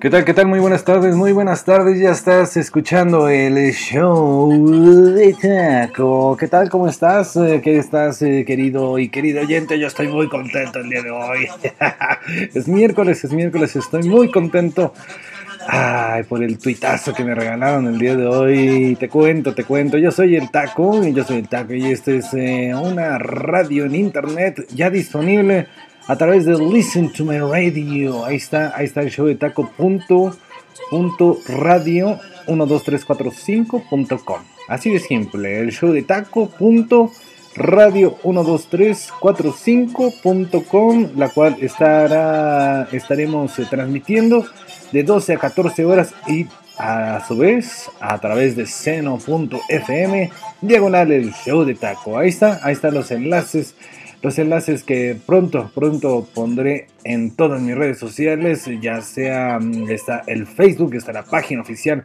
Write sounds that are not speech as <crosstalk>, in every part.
¿Qué tal? ¿Qué tal? Muy buenas tardes, muy buenas tardes. Ya estás escuchando el show de Taco. ¿Qué tal? ¿Cómo estás? Eh, ¿Qué estás, eh, querido y querido oyente? Yo estoy muy contento el día de hoy. <laughs> es miércoles, es miércoles, estoy muy contento. Ay, por el tuitazo que me regalaron el día de hoy. Te cuento, te cuento. Yo soy el Taco, y yo soy el Taco, y este es eh, una radio en internet ya disponible a través de Listen to My Radio. Ahí está, ahí está el show de taco punto, punto radio 12345.com. Así de simple, el show de taco punto radio 12345.com, la cual estará, estaremos eh, transmitiendo de 12 a 14 horas y a su vez a través de seno.fm diagonal el show de taco. Ahí está, ahí están los enlaces los enlaces que pronto, pronto pondré en todas mis redes sociales, ya sea mm, está el Facebook, está la página oficial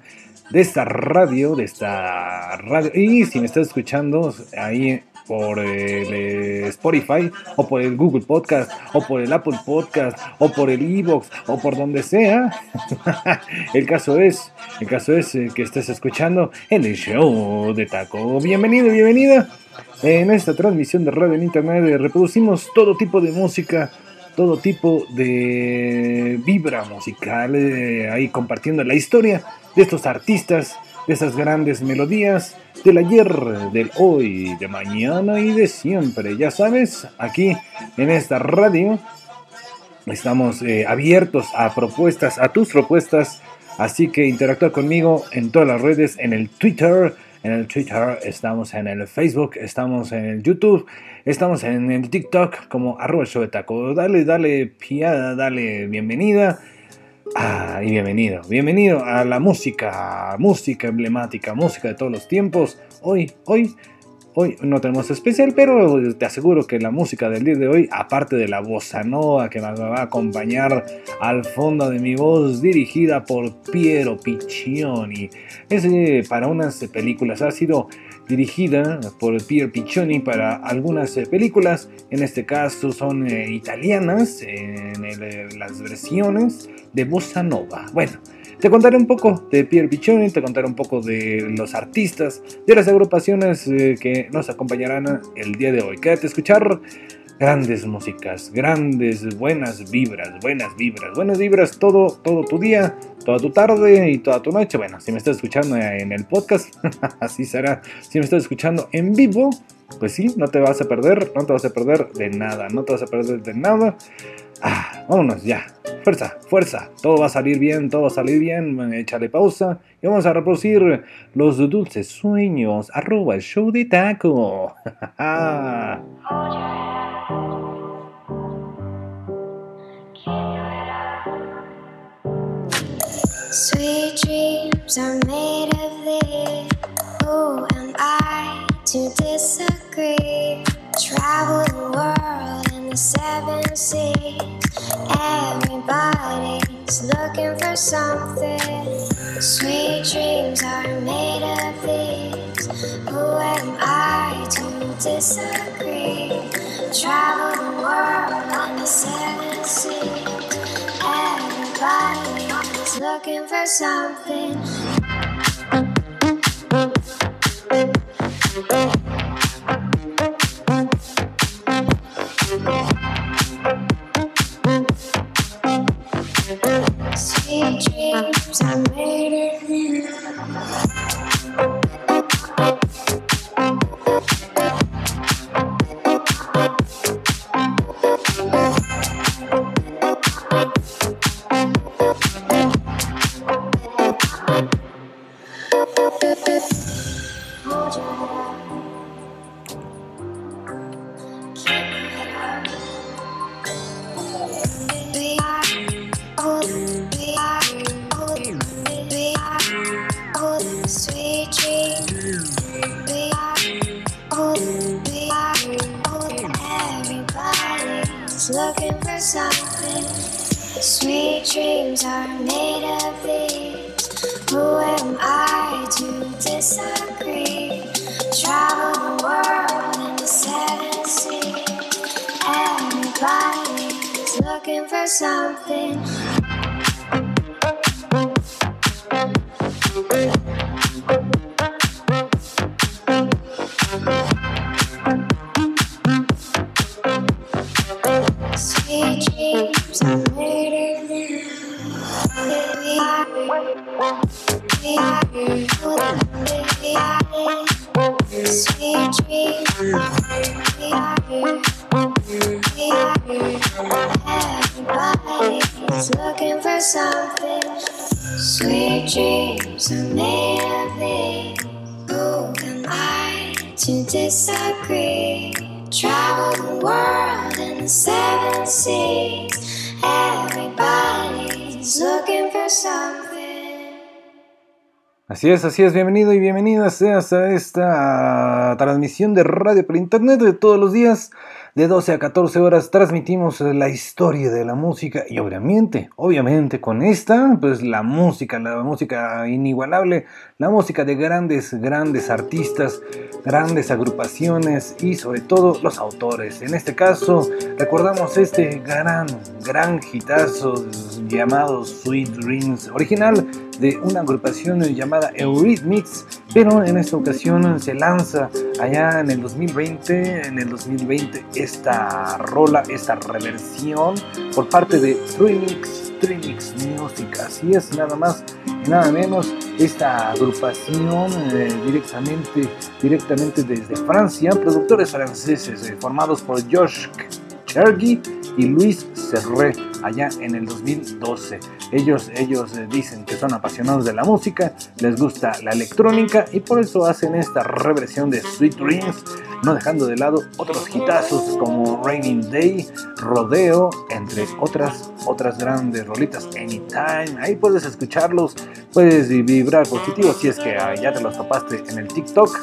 de esta radio, de esta radio. Y si me estás escuchando ahí por el eh, Spotify o por el Google Podcast o por el Apple Podcast o por el Evox o por donde sea. <laughs> el caso es, el caso es eh, que estés escuchando el show de Taco. Bienvenido, bienvenida. En esta transmisión de radio en internet reproducimos todo tipo de música, todo tipo de vibra musical, eh, ahí compartiendo la historia de estos artistas, de esas grandes melodías del ayer, del hoy, de mañana y de siempre. Ya sabes, aquí en esta radio estamos eh, abiertos a propuestas, a tus propuestas. Así que interactúa conmigo en todas las redes, en el Twitter, en el Twitter, estamos en el Facebook, estamos en el YouTube, estamos en el TikTok como arroba de taco. Dale, dale piada, dale bienvenida. Ah, y bienvenido, bienvenido a la música, música emblemática, música de todos los tiempos. Hoy, hoy Hoy no tenemos especial, pero te aseguro que la música del día de hoy, aparte de la bossa nova que me va a acompañar al fondo de mi voz, dirigida por Piero Piccioni, es eh, para unas películas, ha sido dirigida por Piero Piccioni para algunas eh, películas, en este caso son eh, italianas, en las versiones de bossa nova. Bueno. Te contaré un poco de Pierre Piccioni, te contaré un poco de los artistas, de las agrupaciones eh, que nos acompañarán el día de hoy. Quédate a escuchar grandes músicas, grandes, buenas vibras, buenas vibras, buenas vibras todo, todo tu día, toda tu tarde y toda tu noche. Bueno, si me estás escuchando en el podcast, <laughs> así será. Si me estás escuchando en vivo, pues sí, no te vas a perder, no te vas a perder de nada, no te vas a perder de nada. Ah, vámonos ya. Fuerza, fuerza. Todo va a salir bien, todo va a salir bien. Échale pausa y vamos a reproducir los dulces sueños. Arroba el show de taco. <laughs> Sweet dreams are made of this. Who am I to disagree? Travel the world the seven seas. Everybody's looking for something. Sweet dreams are made of these. Who am I to disagree? Travel the world on the seven seas. Everybody's looking for something. times I made Así es, así es, bienvenido y bienvenida seas a esta transmisión de radio por internet de todos los días de 12 a 14 horas transmitimos la historia de la música y obviamente, obviamente con esta, pues la música, la música inigualable, la música de grandes, grandes artistas, grandes agrupaciones y sobre todo los autores. En este caso, recordamos este gran, gran hitazo llamado Sweet Dreams, original de una agrupación llamada Eurythmics, pero en esta ocasión se lanza allá en el 2020, en el 2020 esta rola, esta reversión por parte de Trinix, Trinix Music, así es nada más y nada menos esta agrupación eh, directamente, directamente desde Francia, productores franceses eh, formados por Josh Chergy y Luis Serré allá en el 2012. Ellos, ellos eh, dicen que son apasionados de la música, les gusta la electrónica y por eso hacen esta reversión de Sweet Dreams, no dejando de lado otros hitazos como Raining Day, Rodeo, entre otras, otras grandes rolitas Anytime. Ahí puedes escucharlos, puedes vibrar positivo si es que ah, ya te los topaste en el TikTok.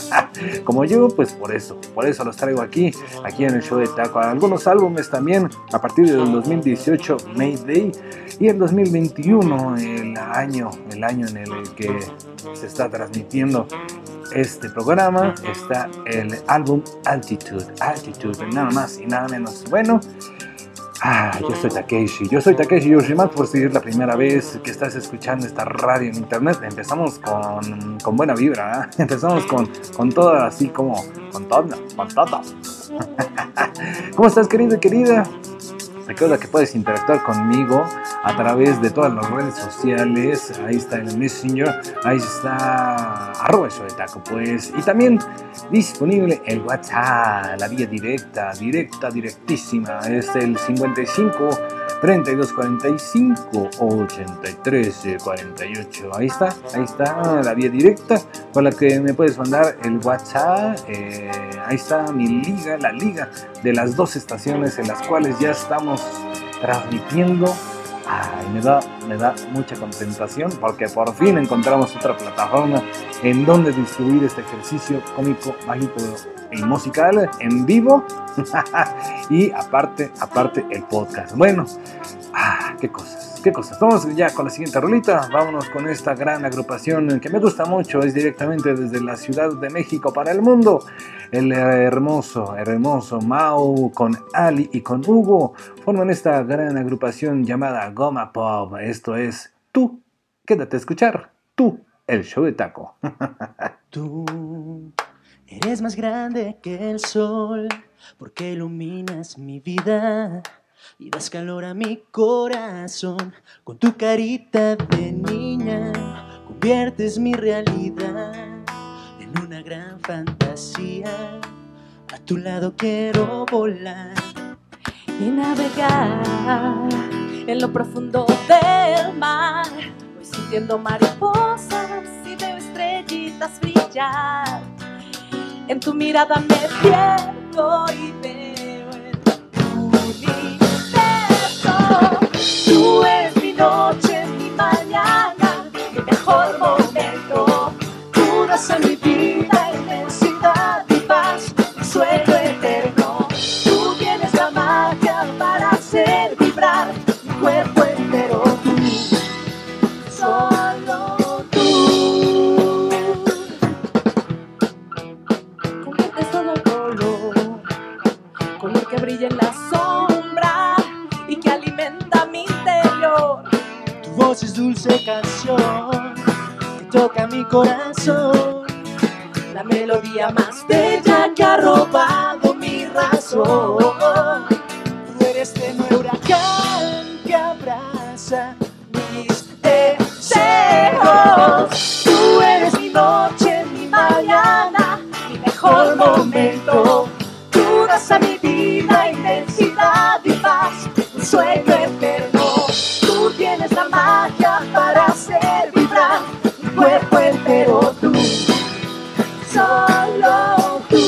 <laughs> como yo, pues por eso, por eso los traigo aquí, aquí en el show de Taco. Algunos álbumes también a partir del 2018, Mayday, y el 2021, el año, el año en el que se está transmitiendo este programa, está el álbum Altitude, Altitude, nada más y nada menos. Bueno, Ah, yo soy Takeshi, yo soy Takeshi Yoshimatsu por si es la primera vez que estás escuchando esta radio en internet. Empezamos con, con buena vibra, ¿eh? <laughs> empezamos con, con todo así como, con todo, con todo. <laughs> ¿Cómo estás querido y querida? Recuerda que puedes interactuar conmigo a través de todas las redes sociales. Ahí está el Messenger, ahí está arroba eso de taco, pues. Y también disponible el WhatsApp, la vía directa, directa, directísima. Es el 55 3245 83 48. Ahí está, ahí está la vía directa con la que me puedes mandar el WhatsApp. Eh, ahí está mi liga, la liga de las dos estaciones en las cuales ya estamos transmitiendo. Ay, me da, me da mucha contentación porque por fin encontramos otra plataforma en donde distribuir este ejercicio cómico, mágico y musical en vivo <laughs> y aparte, aparte el podcast. Bueno, ah, qué cosas, qué cosas. Vamos ya con la siguiente rolita. Vámonos con esta gran agrupación que me gusta mucho. Es directamente desde la Ciudad de México para el mundo. El hermoso, hermoso Mau con Ali y con Hugo forman esta gran agrupación llamada Goma Pop. Esto es tú. Quédate a escuchar. Tú, el show de taco. <laughs> tú Eres más grande que el sol, porque iluminas mi vida y das calor a mi corazón. Con tu carita de niña, conviertes mi realidad en una gran fantasía. A tu lado quiero volar y navegar en lo profundo del mar. Voy sintiendo mariposas y veo estrellitas brillar en tu mirada me pierdo y veo Tú eres mi noche, mi mañana, mi mejor momento. Tú a mi vida inmensidad y paz, mi sueño es dulce canción toca mi corazón. La melodía más bella que ha robado mi razón. Tú eres este huracán que abraza mis deseos. Tú eres mi noche, mi mañana, mi mejor momento. Tú das a mi vida intensidad y paz, un sueño eterno. La magia para hacer vibrar mi cuerpo entero. Tú, solo tú.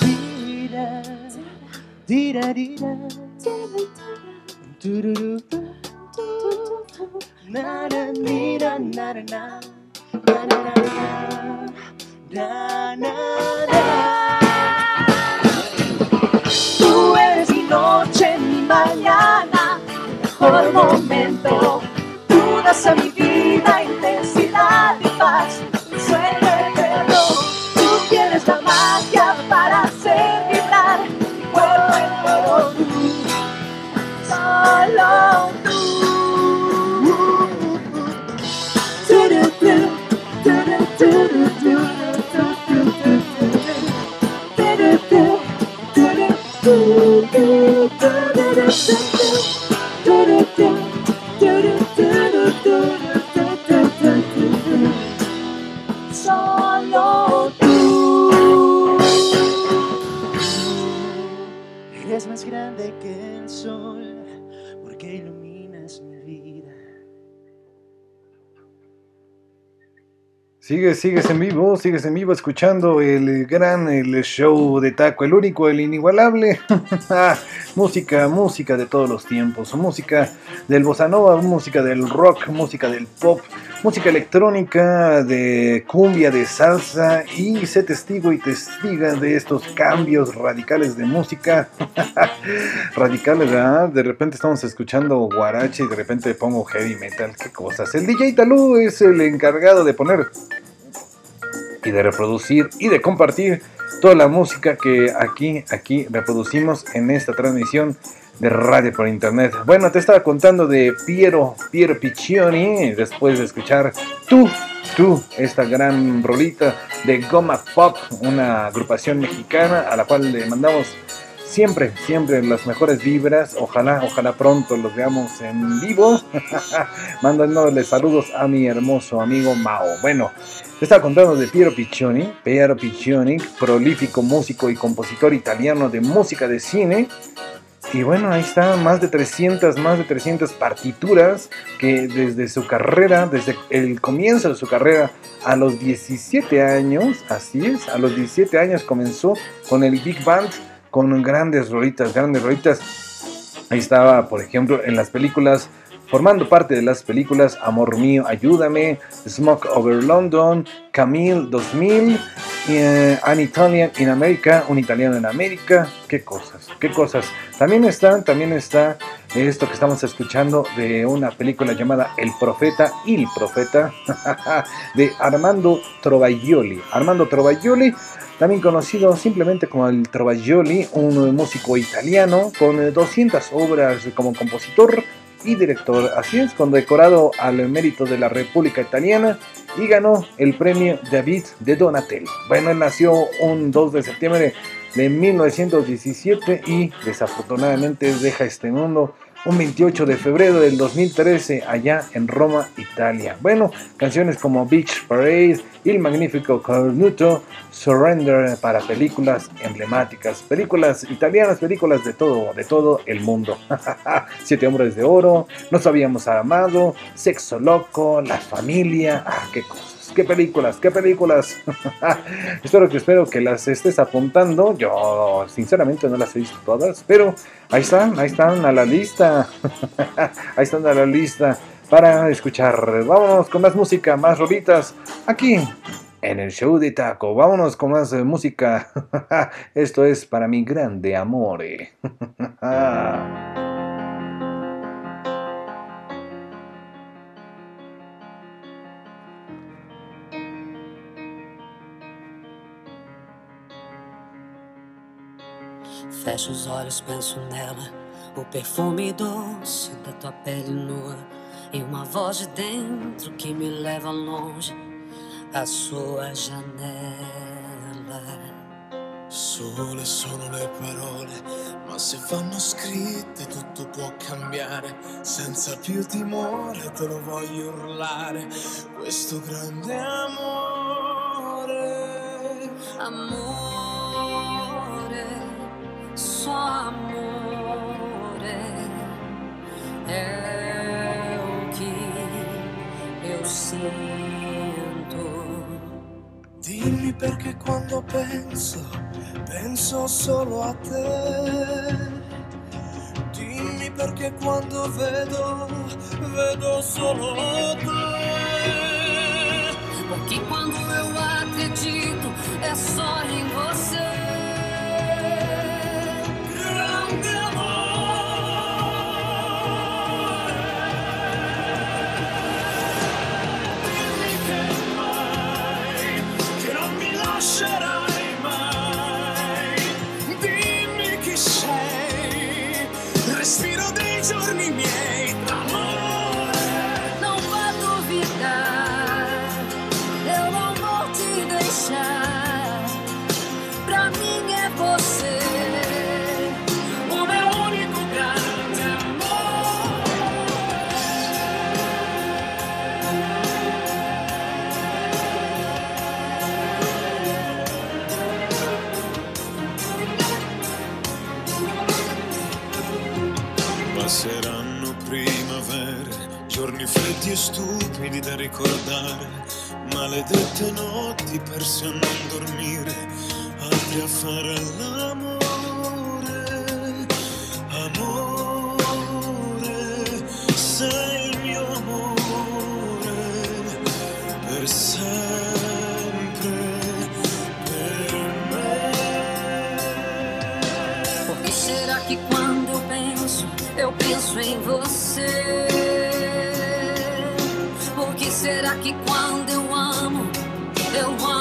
Tira, tira, tira, Tú eres mi noche, mi mañana, mejor momento. Tú das a mi vida intensidad y paz, Solo tú. Eres más grande que el sol porque iluminas Sigues, sigues en vivo, sigues en vivo escuchando el gran el show de Taco, el único, el inigualable. <laughs> música, música de todos los tiempos, música del bossa nova, música del rock, música del pop, música electrónica, de cumbia, de salsa y sé testigo y testiga de estos cambios radicales de música. <laughs> radicales, ¿verdad? De repente estamos escuchando guarache y de repente pongo heavy metal, qué cosas. El DJ Talú es el encargado de poner y de reproducir y de compartir toda la música que aquí, aquí reproducimos en esta transmisión de radio por internet. Bueno, te estaba contando de Piero, Piero Piccioni, después de escuchar Tú, Tú, esta gran rolita de Goma Pop, una agrupación mexicana a la cual le mandamos siempre, siempre las mejores vibras. Ojalá, ojalá pronto los veamos en vivo. <laughs> Mandándole saludos a mi hermoso amigo Mao. Bueno, te estaba contando de Piero Piccioni. Piero Piccioni, prolífico músico y compositor italiano de música de cine. Y bueno, ahí está, más de 300, más de 300 partituras que desde su carrera, desde el comienzo de su carrera a los 17 años, así es, a los 17 años comenzó con el Big Band, con grandes rolitas, grandes rolitas. Ahí estaba, por ejemplo, en las películas, formando parte de las películas Amor Mío, Ayúdame, Smoke Over London, Camille 2000, eh, An Italian in America, Un Italiano en América, qué cosas, qué cosas. También está, también está esto que estamos escuchando de una película llamada El Profeta, Il Profeta, <laughs> de Armando Trovaglioli. Armando Trovaglioli también conocido simplemente como el Trovaglioli, un músico italiano con 200 obras como compositor y director. Así es, condecorado al mérito de la República Italiana y ganó el premio David de Donatello. Bueno, nació un 2 de septiembre de 1917 y desafortunadamente deja este mundo un 28 de febrero del 2013 allá en Roma, Italia. Bueno, canciones como Beach Parade, Il Magnifico Cornuto, Surrender para películas emblemáticas, películas italianas, películas de todo, de todo el mundo. <laughs> Siete hombres de oro, Nos habíamos amado, Sexo loco, La familia, ah, qué qué películas, qué películas. <laughs> espero que espero que las estés apuntando. Yo sinceramente no las he visto todas, pero ahí están, ahí están a la lista. <laughs> ahí están a la lista para escuchar. Vámonos con más música, más rolitas aquí en el show de Taco. Vámonos con más eh, música. <laughs> Esto es para mi grande amore. Fecho os olhos, penso nela. O perfume doce da tua pele nua. E uma voz de dentro que me leva longe. A sua janela. Sole sono le parole, ma se vanno scritte tutto può cambiare. Senza più timore te lo voglio urlare, questo grande amore. Amore, só amore é o que eu sinto. Dimmi perché quando penso, penso solo a te. Dimmi perché quando vedo, vedo solo te. Porque quando eu acredito é só em você. Stupidi da ricordare, maledette notti perse a non dormire, altri a fare l'amore, amore, sei il mio amore, per sempre, per me. Por que será que quando penso, eu penso em você? Será que quando eu amo, eu amo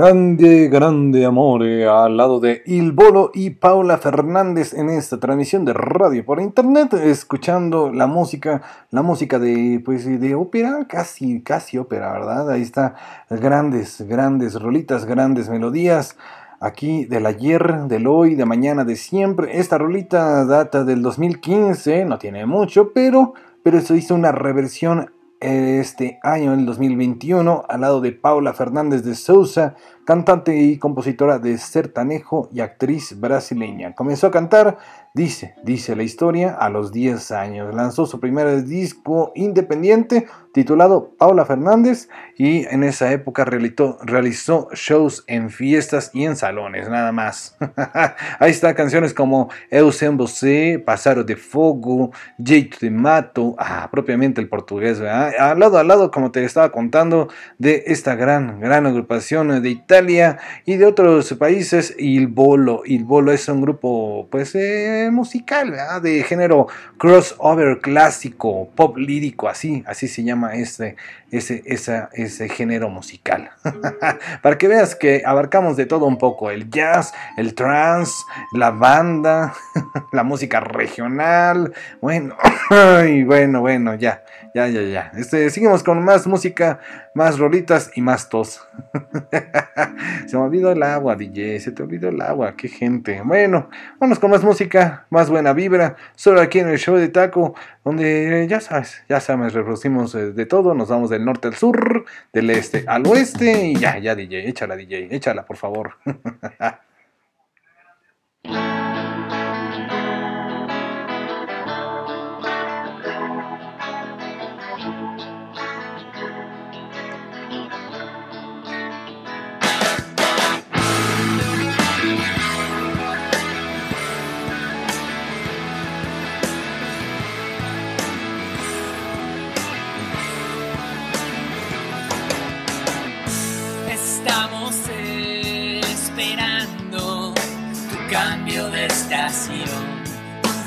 Grande, grande amore al lado de Il Bolo y Paula Fernández en esta transmisión de radio por internet, escuchando la música, la música de, pues, de ópera, casi, casi ópera, ¿verdad? Ahí está, grandes, grandes rolitas, grandes melodías. Aquí del ayer, del hoy, de mañana, de siempre. Esta rolita data del 2015, no tiene mucho, pero, pero se hizo una reversión este año, en el 2021, al lado de Paula Fernández de Souza, cantante y compositora de sertanejo y actriz brasileña. Comenzó a cantar, dice, dice la historia, a los 10 años. Lanzó su primer disco independiente titulado Paula Fernández y en esa época realizó, realizó shows en fiestas y en salones, nada más. <laughs> Ahí está canciones como Eu Sem Você, Pasaro de Fogo, Jeito de Mato, ah, propiamente el portugués, ¿verdad? Al lado, al lado, como te estaba contando, de esta gran, gran agrupación de Italia y de otros países, Il Bolo. Il Bolo es un grupo, pues, eh, musical, ¿verdad? De género crossover clásico, pop lírico, así, así se llama ese, ese, esa, ese género musical. <laughs> Para que veas que abarcamos de todo un poco, el jazz, el trance, la banda, <laughs> la música regional, bueno, <coughs> y bueno, bueno, ya, ya, ya, ya. Este, seguimos con más música, más rolitas y más tos. <laughs> Se me olvidó el agua, DJ, se te olvidó el agua, qué gente. Bueno, vamos con más música, más buena vibra, solo aquí en el show de Taco, donde ya sabes, ya sabes, reproducimos eh, de todo, nos vamos del norte al sur, del este al oeste, y ya, ya, DJ, échala, DJ, échala, por favor. <laughs>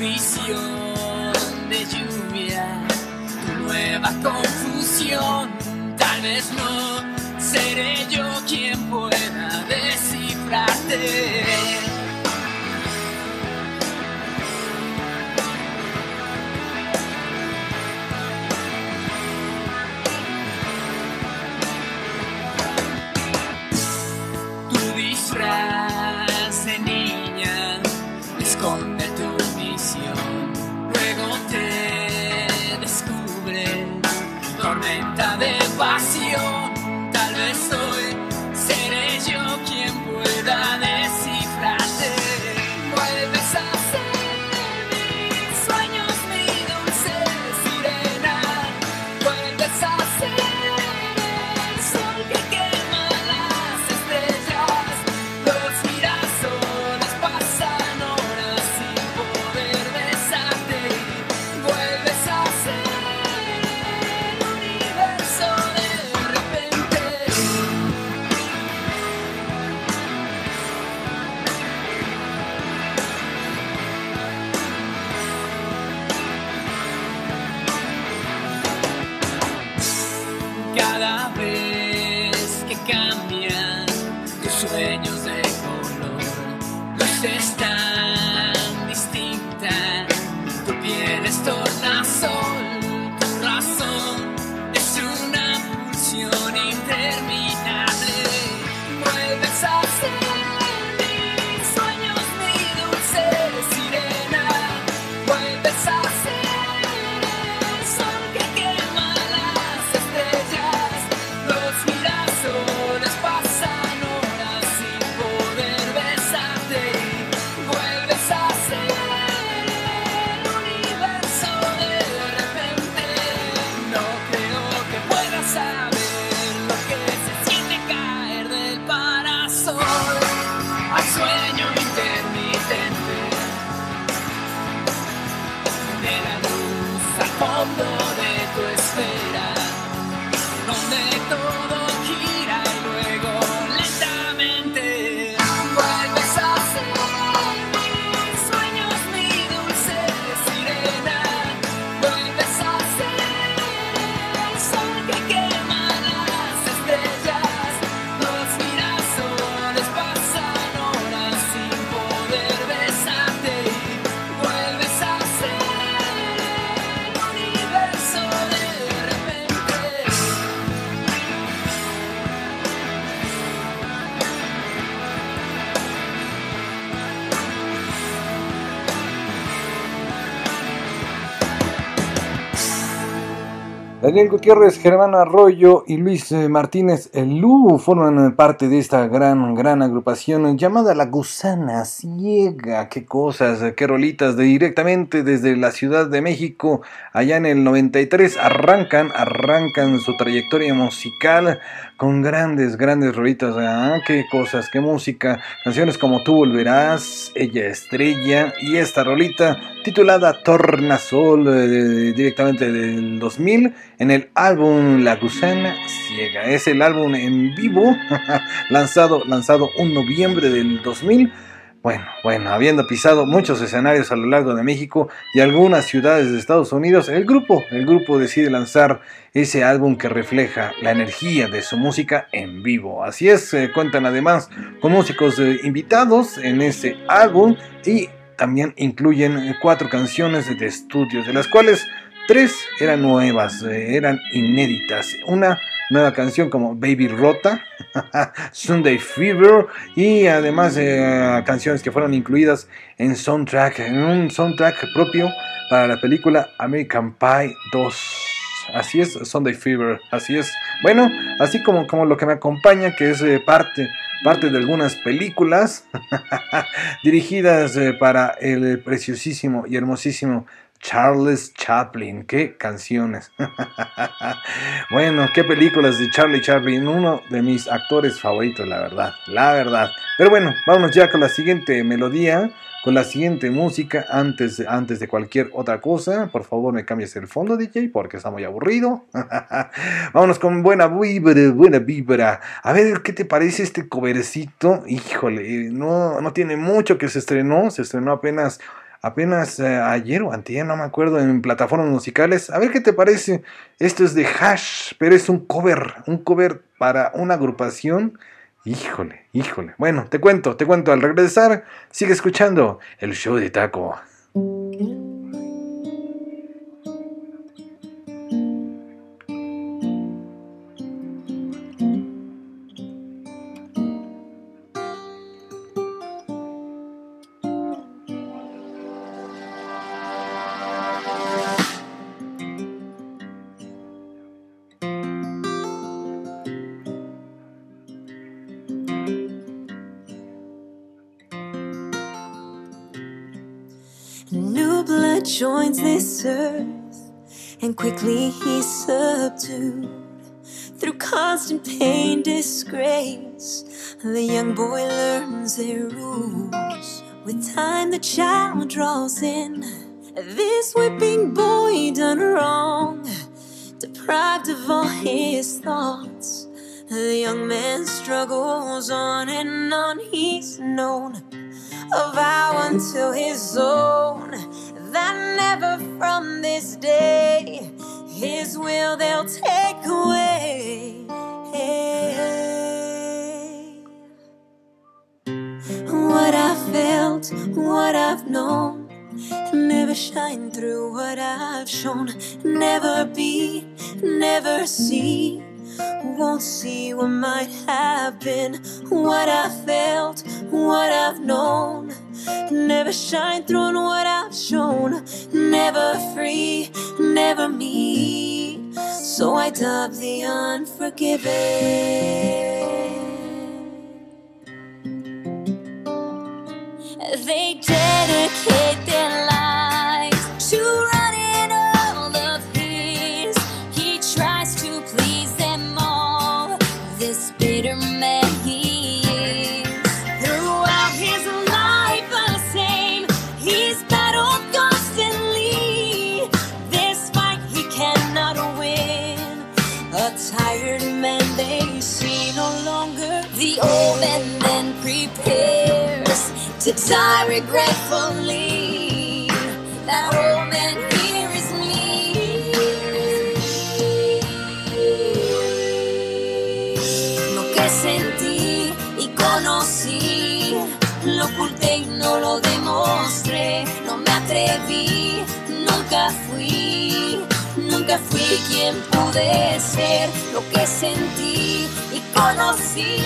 de lluvia, tu nueva confusión. Tal vez no seré yo quien pueda descifrarte. Daniel Gutiérrez, Germán Arroyo y Luis eh, Martínez Lu forman parte de esta gran, gran agrupación llamada La Gusana Ciega. Qué cosas, qué rolitas de directamente desde la Ciudad de México, allá en el 93, arrancan, arrancan su trayectoria musical con grandes, grandes rolitas. Ah, qué cosas, qué música. Canciones como Tú Volverás, Ella Estrella y esta rolita titulada Tornasol, eh, directamente del 2000 en el álbum La Gusana Ciega. Es el álbum en vivo <laughs> lanzado, lanzado un noviembre del 2000. Bueno, bueno, habiendo pisado muchos escenarios a lo largo de México y algunas ciudades de Estados Unidos, el grupo, el grupo decide lanzar ese álbum que refleja la energía de su música en vivo. Así es, eh, cuentan además con músicos eh, invitados en ese álbum y también incluyen cuatro canciones de estudio, de las cuales Tres eran nuevas, eh, eran inéditas. Una nueva canción como Baby Rota, <laughs> Sunday Fever y además eh, canciones que fueron incluidas en soundtrack, en un soundtrack propio para la película American Pie 2. Así es, Sunday Fever, así es. Bueno, así como, como lo que me acompaña, que es eh, parte, parte de algunas películas <laughs> dirigidas para el preciosísimo y hermosísimo Charles Chaplin. Qué canciones. <laughs> bueno, qué películas de Charlie Chaplin. Uno de mis actores favoritos, la verdad. La verdad. Pero bueno, vámonos ya con la siguiente melodía con la siguiente música antes, antes de cualquier otra cosa. Por favor, me cambies el fondo, DJ, porque está muy aburrido. <laughs> Vámonos con buena vibra, buena vibra. A ver, ¿qué te parece este covercito? Híjole, no, no tiene mucho que se estrenó. Se estrenó apenas apenas eh, ayer o antier, no me acuerdo, en plataformas musicales. A ver qué te parece. Esto es de Hash, pero es un cover, un cover para una agrupación Híjole, híjole. Bueno, te cuento, te cuento. Al regresar, sigue escuchando el show de Taco. Earth, and quickly he's subdued. Through constant pain, disgrace, the young boy learns their rules. With time, the child draws in. This whipping boy done wrong, deprived of all his thoughts. The young man struggles on and on. He's known a vow until his own that never from this day his will they'll take away. What I felt, what I've known, never shine through what I've shown, never be, never see. Won't see what might have been, what I felt, what I've known Never shine through what I've shown. Never free, never me. So I dub the unforgiven. They dedicate their lives to die regretfully. That old here is me. Lo que sentí y conocí, lo oculté y no lo demostré. No me atreví, nunca fui. Nunca fui quien pude ser lo que sentí conocí.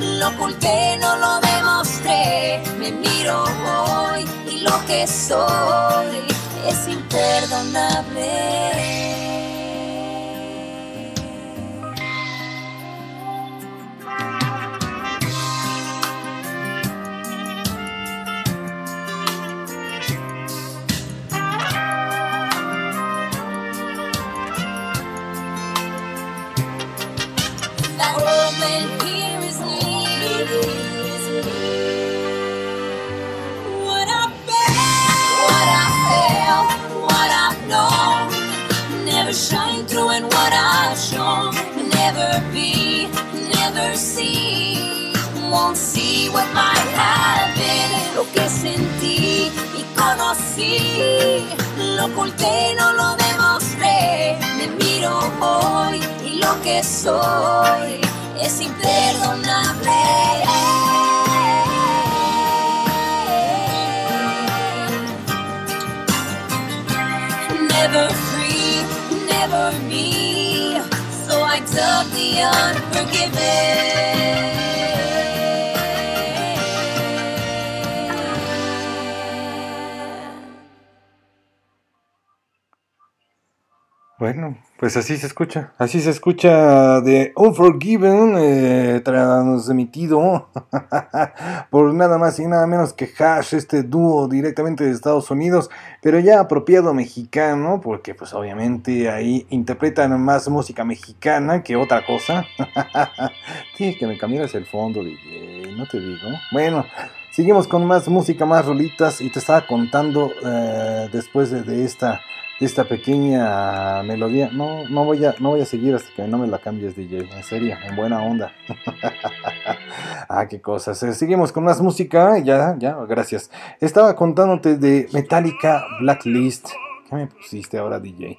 Lo oculté, no lo demostré. Me miro hoy y lo que soy es imperdonable. Been. Lo que sentí y conocí, lo oculté y no lo demostré. Me miro hoy y lo que soy es imperdonable. Never free, never me. So I Bueno, pues así se escucha. Así se escucha de Unforgiven, eh, transmitido <laughs> por nada más y nada menos que Hash, este dúo directamente de Estados Unidos, pero ya apropiado mexicano, porque pues obviamente ahí interpretan más música mexicana que otra cosa. <laughs> Tienes que me cambias el fondo, DJ, no te digo. Bueno, seguimos con más música, más rolitas y te estaba contando eh, después de esta esta pequeña melodía. No, no voy a, no voy a seguir hasta que no me la cambies, DJ. En serio, en buena onda. <laughs> ah, qué cosas. Eh, seguimos con más música. Ya, ya, gracias. Estaba contándote de Metallica Blacklist. ¿Qué me pusiste ahora, DJ?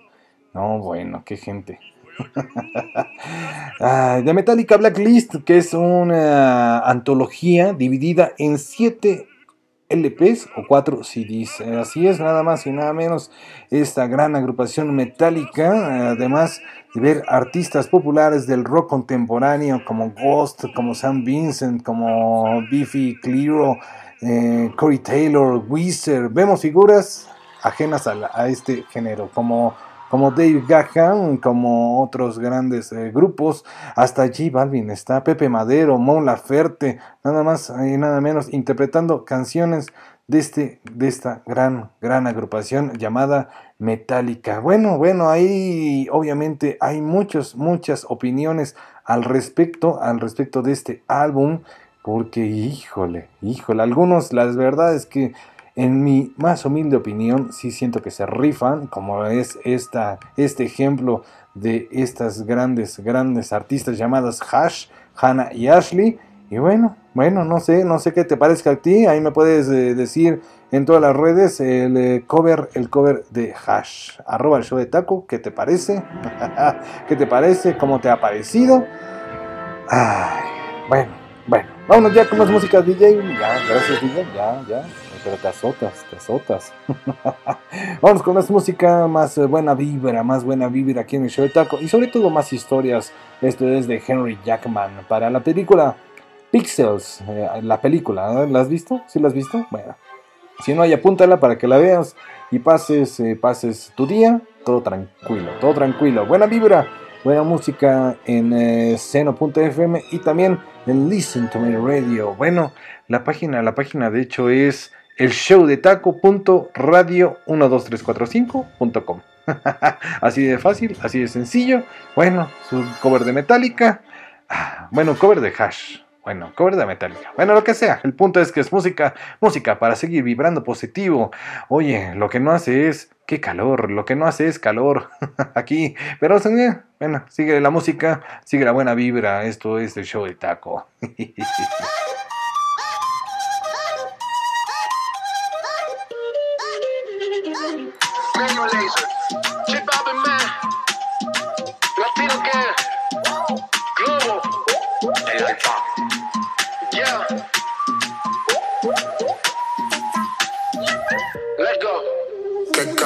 No, bueno, qué gente. <laughs> ah, de Metallica Blacklist, que es una antología dividida en siete LPs o cuatro CDs. Así es, nada más y nada menos esta gran agrupación metálica, además de ver artistas populares del rock contemporáneo como Ghost, como Sam Vincent, como Biffy Clyro, eh, Corey Taylor, Weezer, vemos figuras ajenas a, a este género, como como Dave Gahan, como otros grandes eh, grupos, hasta G Balvin está, Pepe Madero, Mon Laferte, nada más y nada menos, interpretando canciones de, este, de esta gran, gran agrupación llamada Metallica. Bueno, bueno, ahí obviamente hay muchas, muchas opiniones al respecto, al respecto de este álbum, porque híjole, híjole, algunos, las verdades que en mi más humilde opinión, sí siento que se rifan, como es esta, este ejemplo de estas grandes, grandes artistas llamadas Hash, Hannah y Ashley. Y bueno, bueno, no sé, no sé qué te parezca a ti. Ahí me puedes eh, decir en todas las redes el eh, cover, el cover de Hash. Arroba el show de taco, ¿qué te parece? <laughs> ¿Qué te parece? ¿Cómo te ha parecido? Ay, bueno, bueno. Vámonos ya con más música, DJ. Ya, gracias, DJ. Ya, ya pero te azotas. <laughs> Vamos con más música, más eh, buena vibra, más buena vibra aquí en el show de taco y sobre todo más historias. Esto es de Henry Jackman para la película Pixels, eh, la película, ¿la has visto? ¿Sí la has visto? Bueno, si no hay apúntala para que la veas y pases, eh, pases tu día, todo tranquilo, todo tranquilo, buena vibra, buena música en seno.fm y también en Listen to Me Radio. Bueno, la página, la página de hecho es el show de taco.radio12345.com. <laughs> así de fácil, así de sencillo. Bueno, su cover de Metallica. Ah, bueno, cover de Hash. Bueno, cover de Metallica. Bueno, lo que sea. El punto es que es música, música para seguir vibrando positivo. Oye, lo que no hace es qué calor. Lo que no hace es calor <laughs> aquí. Pero bueno, sigue la música, sigue la buena vibra. Esto es el show de taco. <laughs>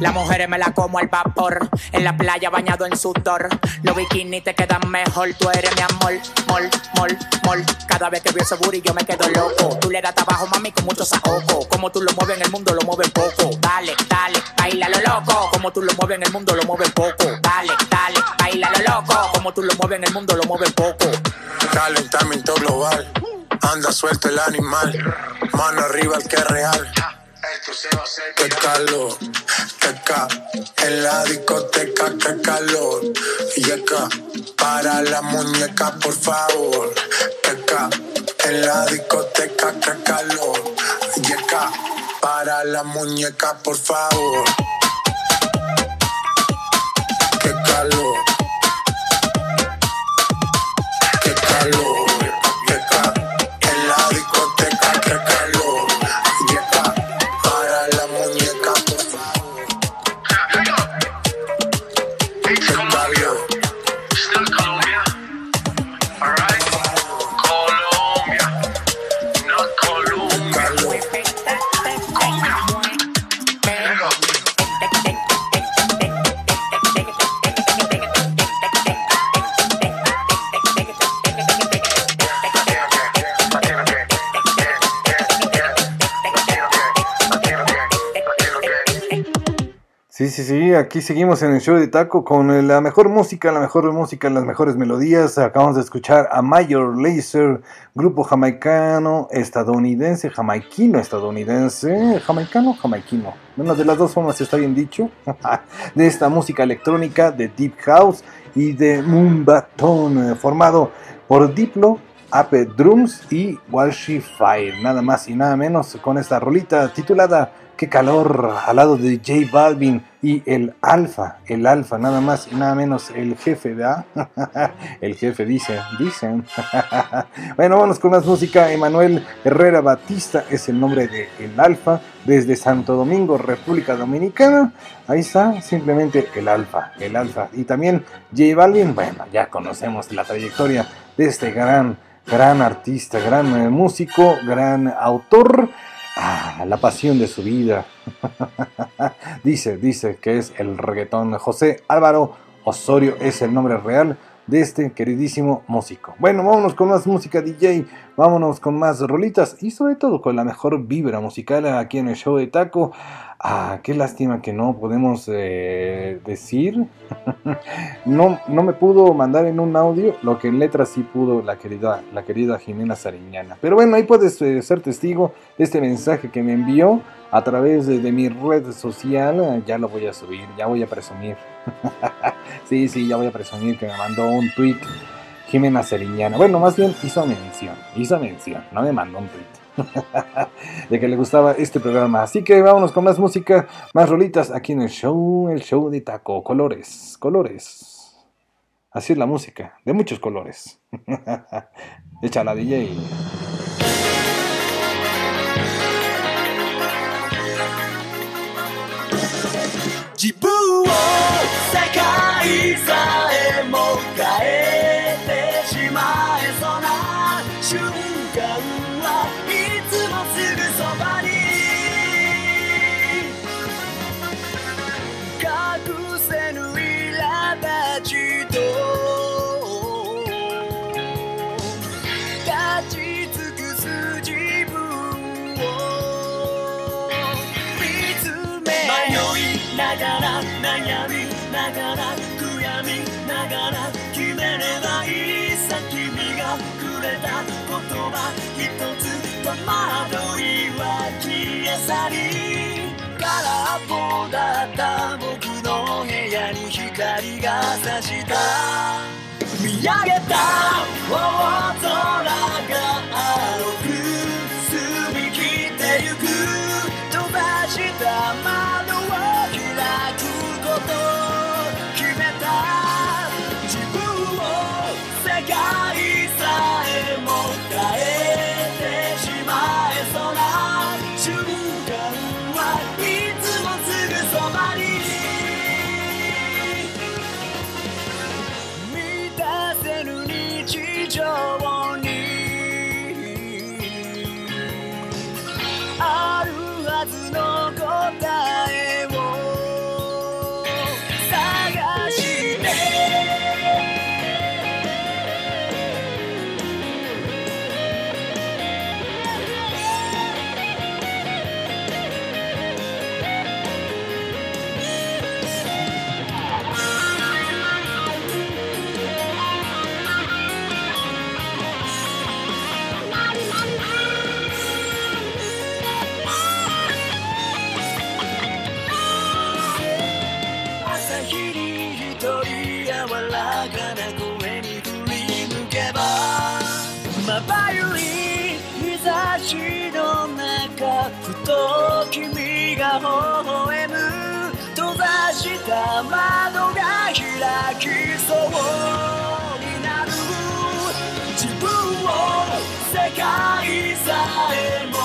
Las mujeres me la como al vapor. En la playa bañado en sudor. Los bikinis te quedan mejor. Tú eres mi amor. Mol, mol, mol. Cada vez que veo ese booty yo me quedo loco. Tú le das trabajo, mami, con mucho saoco. Como tú lo mueves en el mundo, lo mueves poco. Dale, dale, baila lo loco. Como tú lo mueves en el mundo, lo mueves poco. Dale, dale, baila lo loco. Como tú lo mueves en el mundo, lo mueves poco. Calentamiento global. Anda suelto el animal. Mano arriba el que es real. Qué calor, qué ca, en la discoteca, qué calor. Para la muñeca, por favor. Qué ca, en la discoteca, qué calor. Yeca, para la muñeca, por favor. Qué calor. Sí, sí, sí, aquí seguimos en el show de Taco con la mejor música, la mejor música, las mejores melodías. Acabamos de escuchar a Major Lazer, grupo jamaicano, estadounidense, jamaiquino, estadounidense, jamaicano, jamaiquino. Bueno, de las dos formas está bien dicho. <laughs> de esta música electrónica de Deep House y de Moonbaton, eh, formado por Diplo, Ape Drums y Walshy Fire. Nada más y nada menos con esta rolita titulada Qué calor al lado de J Balvin y el Alfa, el Alfa, nada más y nada menos el jefe, ¿verdad? <laughs> el jefe dice, dicen. <laughs> bueno, vamos con más música. Emanuel Herrera Batista es el nombre de el Alfa desde Santo Domingo, República Dominicana. Ahí está, simplemente el Alfa, el Alfa. Y también J Balvin, bueno, ya conocemos la trayectoria de este gran, gran artista, gran eh, músico, gran autor. Ah, la pasión de su vida. <laughs> dice, dice que es el reggaetón. José Álvaro Osorio es el nombre real de este queridísimo músico. Bueno, vámonos con más música DJ, vámonos con más rolitas y sobre todo con la mejor vibra musical aquí en el show de Taco. Ah, qué lástima que no podemos eh, decir. <laughs> no, no me pudo mandar en un audio lo que en letras sí pudo la querida, la querida Jimena Sariñana. Pero bueno, ahí puedes eh, ser testigo de este mensaje que me envió a través de, mi red social. Ah, Ya lo voy a subir, ya voy a presumir. <laughs> sí, sí, ya voy a presumir que me mandó un tweet Jimena Sariñana. Bueno, más bien hizo mención, hizo mención, no me mandó un tweet. <laughs> de que le gustaba este programa. Así que vámonos con más música, más rolitas aquí en el show, el show de Taco. Colores, colores. Así es la música, de muchos colores. <laughs> Échala, DJ. 自分を世界さ ながら悔やみながら決めればいいさ君がくれた言葉一つ戸惑いは消え去り空っぽだった僕の部屋に光が差した。見上げた大空がの答え微笑む。閉ざした窓が開きそうになる。自分を世界さえも。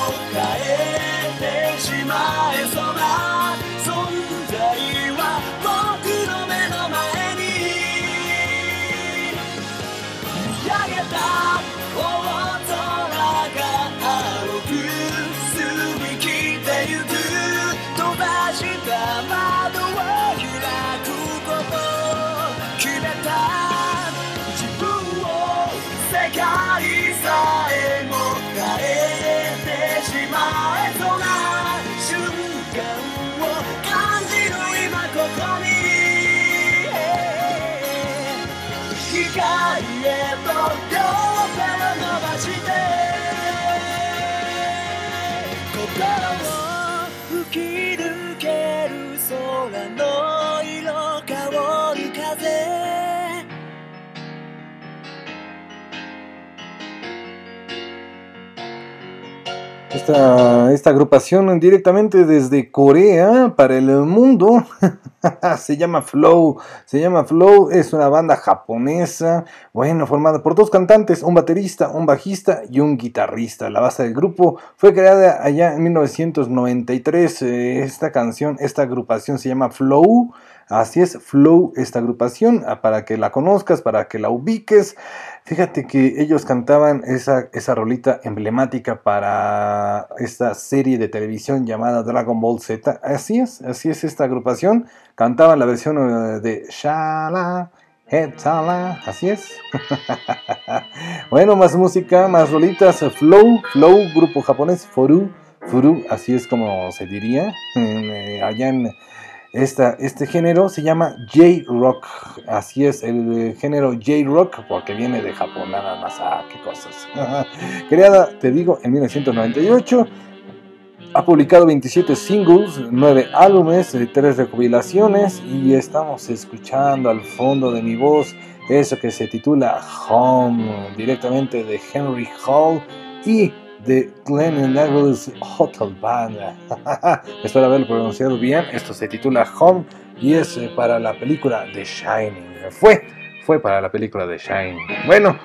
Esta, agrupación directamente desde Corea para el mundo <laughs> se llama Flow. Se llama Flow, es una banda japonesa, bueno, formada por dos cantantes, un baterista, un bajista y un guitarrista. La base del grupo fue creada allá en 1993. Eh, Esta canción, esta agrupación se llama Flow. Así es, Flow, esta agrupación, ah, para que la conozcas, para que la ubiques. Fíjate que ellos cantaban esa, esa rolita emblemática para esta serie de televisión llamada Dragon Ball Z. Así es, así es esta agrupación. Cantaban la versión eh, de Shala, Hetala, así es. <laughs> bueno, más música, más rolitas. Flow, Flow, grupo japonés, Furu, Furu, así es como se diría. <laughs> eh, allá este género se llama J-Rock. Así es, el eh, género J-Rock, porque viene de Japón, nada más. Ah, qué cosas. <laughs> Creada, te digo, en 1998. Ha publicado 27 singles, 9 álbumes, 3 recopilaciones y estamos escuchando al fondo de mi voz eso que se titula Home, directamente de Henry Hall y de Glenn Douglas Hotel Band. Espero haberlo pronunciado bien. Esto se titula Home y es eh, para la película The Shining. Fue, fue para la película The Shining. Bueno.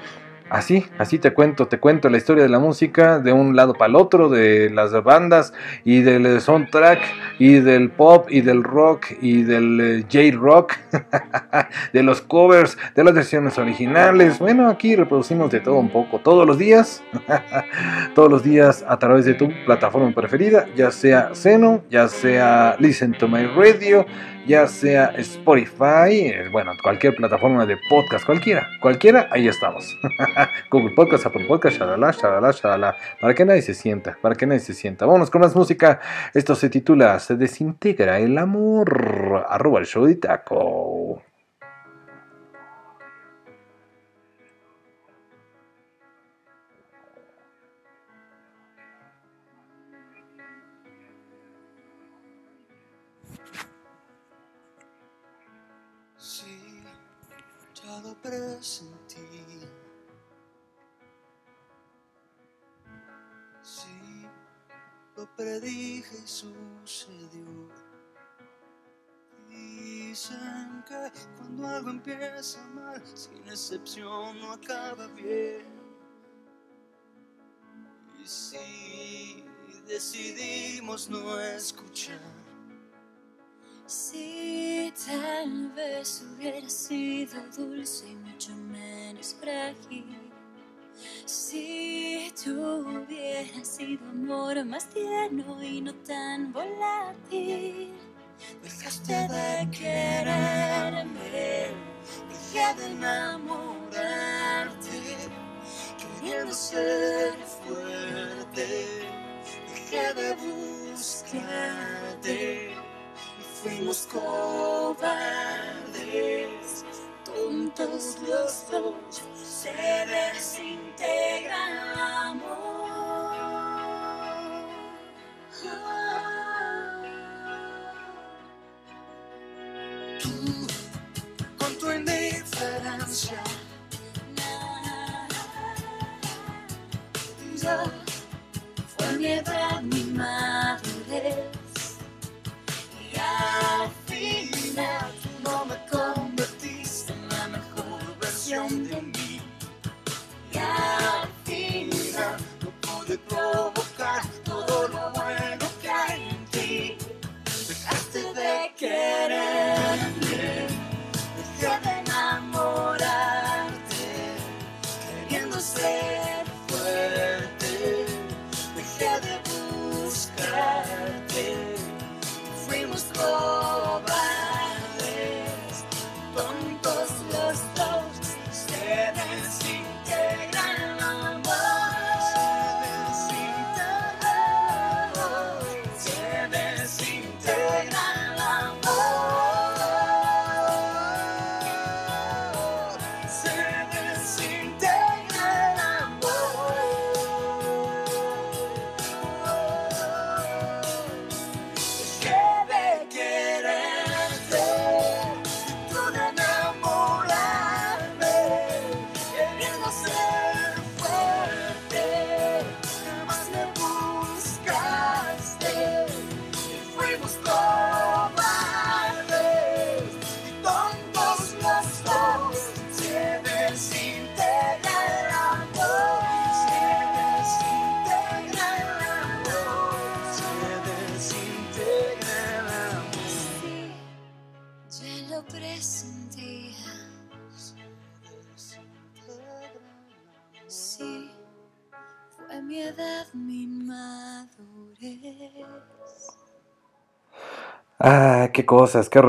Así, así te cuento, te cuento la historia de la música de un lado para el otro, de las bandas y del soundtrack y del pop y del rock y del eh, J-rock, <laughs> de los covers, de las versiones originales. Bueno, aquí reproducimos de todo un poco, todos los días, <laughs> todos los días a través de tu plataforma preferida, ya sea Seno, ya sea Listen to My Radio, ya sea Spotify, eh, bueno, cualquier plataforma de podcast, cualquiera, cualquiera, ahí estamos. <laughs> Google Podcast, Apple Podcast, shalala, shalala, shalala, para que nadie se sienta, para que nadie se sienta. Vámonos con más música. Esto se titula Se desintegra el amor. Arroba el show de taco. Predije y sucedió. Dicen que cuando algo empieza mal, sin excepción no acaba bien. Y si decidimos no escuchar. Si tal vez hubiera sido dulce y mucho menos frágil. Si tuviera sido amor más tierno y no tan volátil. Dejaste de quererme, dejé de enamorarte, queriendo ser fuerte, dejé de buscarte y fuimos cobardes, tontos los dos, se desintegra el amor. Tú, cosas, qué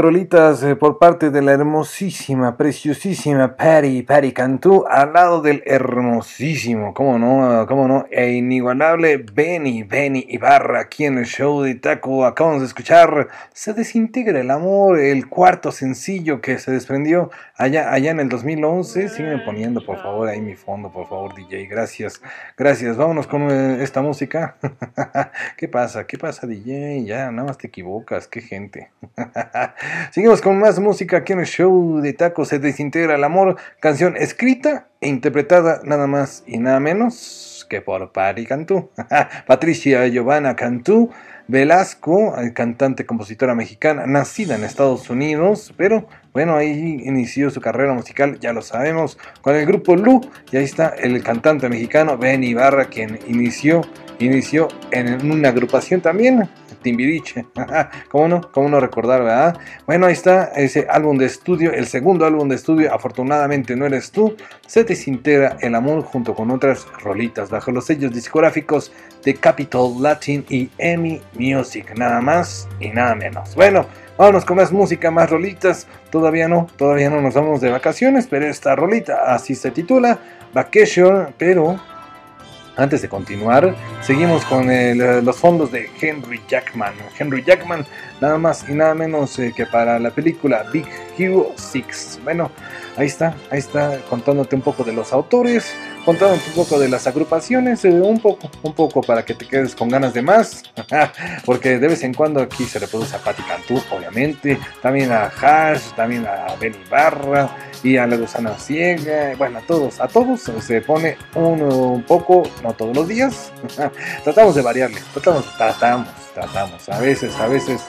rolitas, eh, por parte de la hermosísima, preciosísima Patty, Patty Cantú, al lado del hermosísimo, cómo no, cómo no, e inigualable Benny, Benny Ibarra, aquí en el show de Taco. Acabamos de escuchar Se desintegra el amor, el cuarto sencillo que se desprendió allá, allá en el 2011. Sígueme poniendo, por favor, ahí mi fondo, por favor, DJ. Gracias, gracias. Vámonos con eh, esta música. <laughs> ¿Qué pasa? ¿Qué pasa, DJ? Ya, nada más te equivocas, qué gente. <laughs> Seguimos con más música aquí en el show de Taco. Se desintegra el amor, canción escrita e interpretada nada más y nada menos que por Pari Cantú. <laughs> Patricia Giovanna Cantú Velasco, eh, cantante, compositora mexicana, nacida en Estados Unidos, pero bueno, ahí inició su carrera musical, ya lo sabemos, con el grupo Lu, y ahí está el cantante mexicano Ben Ibarra, quien inició, inició en una agrupación también, Timbiriche, <laughs> ¿cómo no? ¿Cómo no recordar, verdad? Bueno, ahí está ese álbum de estudio, el segundo álbum de estudio, afortunadamente no eres tú, se desintegra el amor junto con otras rolitas bajo los sellos discográficos de Capitol Latin y EMI Music, nada más y nada menos. Bueno, vámonos con más música, más rolitas, todavía no, todavía no nos vamos de vacaciones, pero esta rolita así se titula, Vacation, pero antes de continuar, seguimos con el, los fondos de Henry Jackman. Henry Jackman, nada más y nada menos eh, que para la película Big Hero 6. Bueno, ahí está, ahí está contándote un poco de los autores, contándote un poco de las agrupaciones, eh, un poco, un poco para que te quedes con ganas de más, <laughs> porque de vez en cuando aquí se reproduce a Patti Cantú, obviamente, también a Hash, también a Benny Barra y a la gusana ciega, bueno, a todos, a todos se pone un, un poco, no todos los días, <laughs> tratamos de variarle, tratamos, tratamos, tratamos, a veces, a veces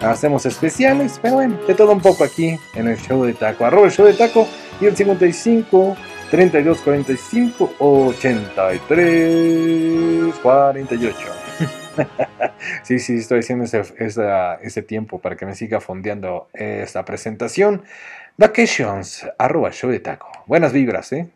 hacemos especiales, pero bueno, de todo un poco aquí en el show de taco, arroba el show de taco y el 55 32 45 83 48. sí, sí, estoy haciendo ese, ese tiempo para que me siga fondeando esta presentación. Vacations, arroba show de taco. Buenas vibras, ¿eh?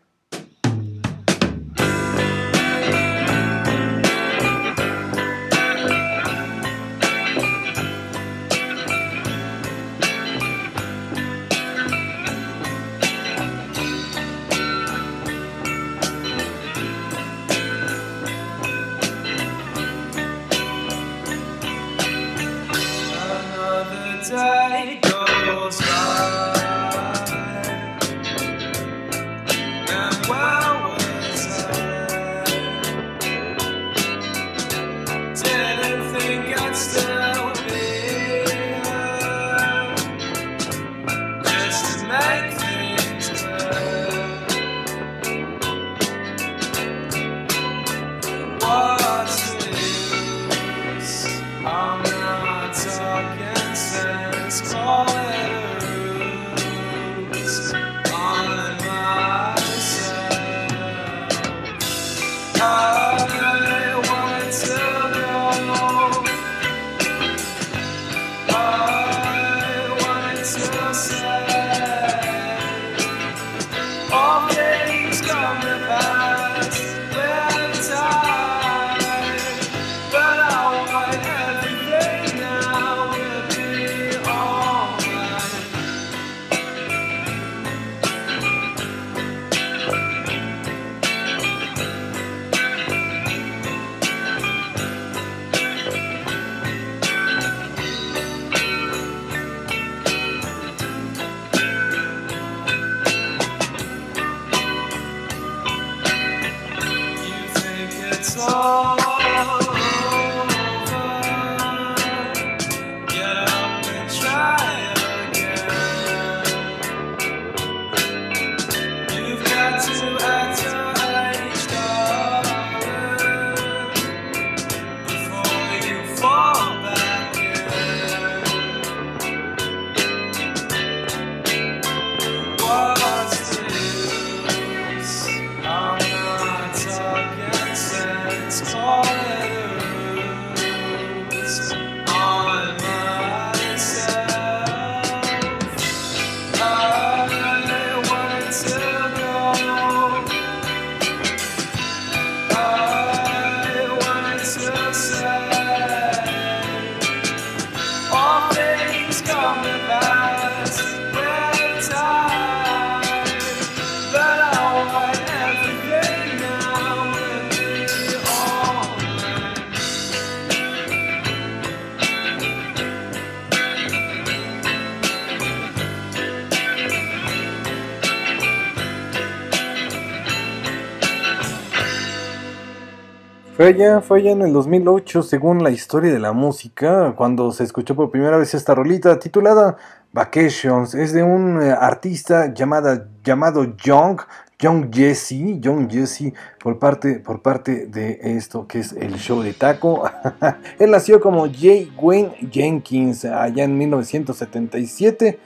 Fue allá, fue allá en el 2008, según la historia de la música, cuando se escuchó por primera vez esta rolita titulada Vacations. Es de un eh, artista llamada, llamado Young, Young Jesse, Young Jesse, por parte, por parte de esto que es el show de Taco. <laughs> Él nació como J. Wayne Jenkins allá en 1977.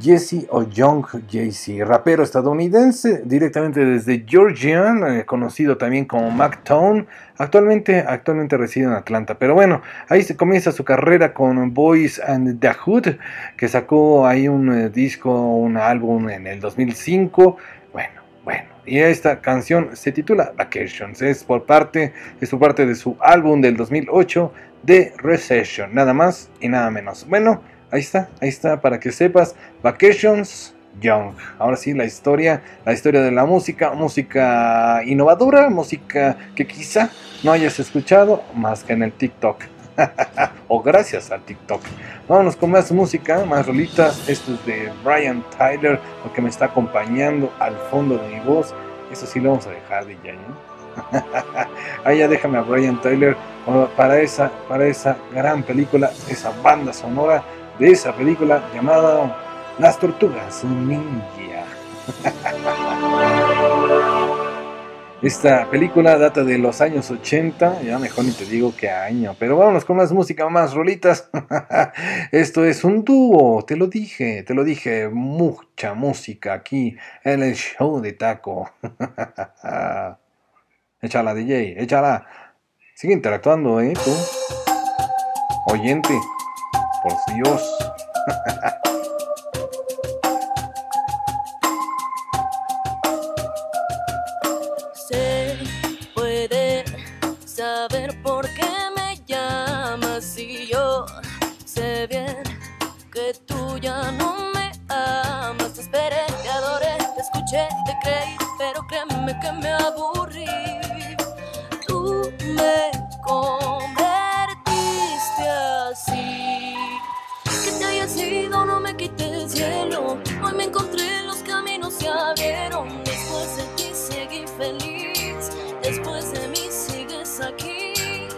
Jesse o Young Jesse, rapero estadounidense, directamente desde Georgia, eh, conocido también como Mactone. Actualmente, actualmente reside en Atlanta. Pero bueno, ahí se comienza su carrera con Boys and the Hood, que sacó ahí un eh, disco, un álbum en el 2005. Bueno, bueno. Y esta canción se titula Vacations. Es por parte, es por parte de su álbum del 2008 de Recession. Nada más y nada menos. Bueno, ahí está, ahí está, para que sepas. Vacations Young. Ahora sí, la historia, la historia de la música, música innovadora, música que quizá no hayas escuchado más que en el TikTok. <laughs> o gracias al TikTok. Vámonos con más música, más rolitas. Esto es de Brian Tyler, lo que me está acompañando al fondo de mi voz. Eso sí lo vamos a dejar de ya, ¿eh? <laughs> Ahí ya déjame a Brian Tyler oh, para esa, para esa gran película, esa banda sonora de esa película llamada Las Tortugas Ninja. <laughs> Esta película data de los años 80, ya mejor ni te digo qué año, pero vámonos con más música, más rolitas. <laughs> Esto es un dúo, te lo dije, te lo dije, mucha música aquí en el show de Taco. <laughs> échala DJ, échala. Sigue interactuando, ¿eh? Tú. Oyente, por Dios. Se puede saber por qué me llamas y yo sé bien que tú ya no me amas. Te esperé, te adoré, te escuché, te creí, pero créeme que me aburrí. Tú me convertiste Después de ti seguí feliz. Después de mí sigues aquí.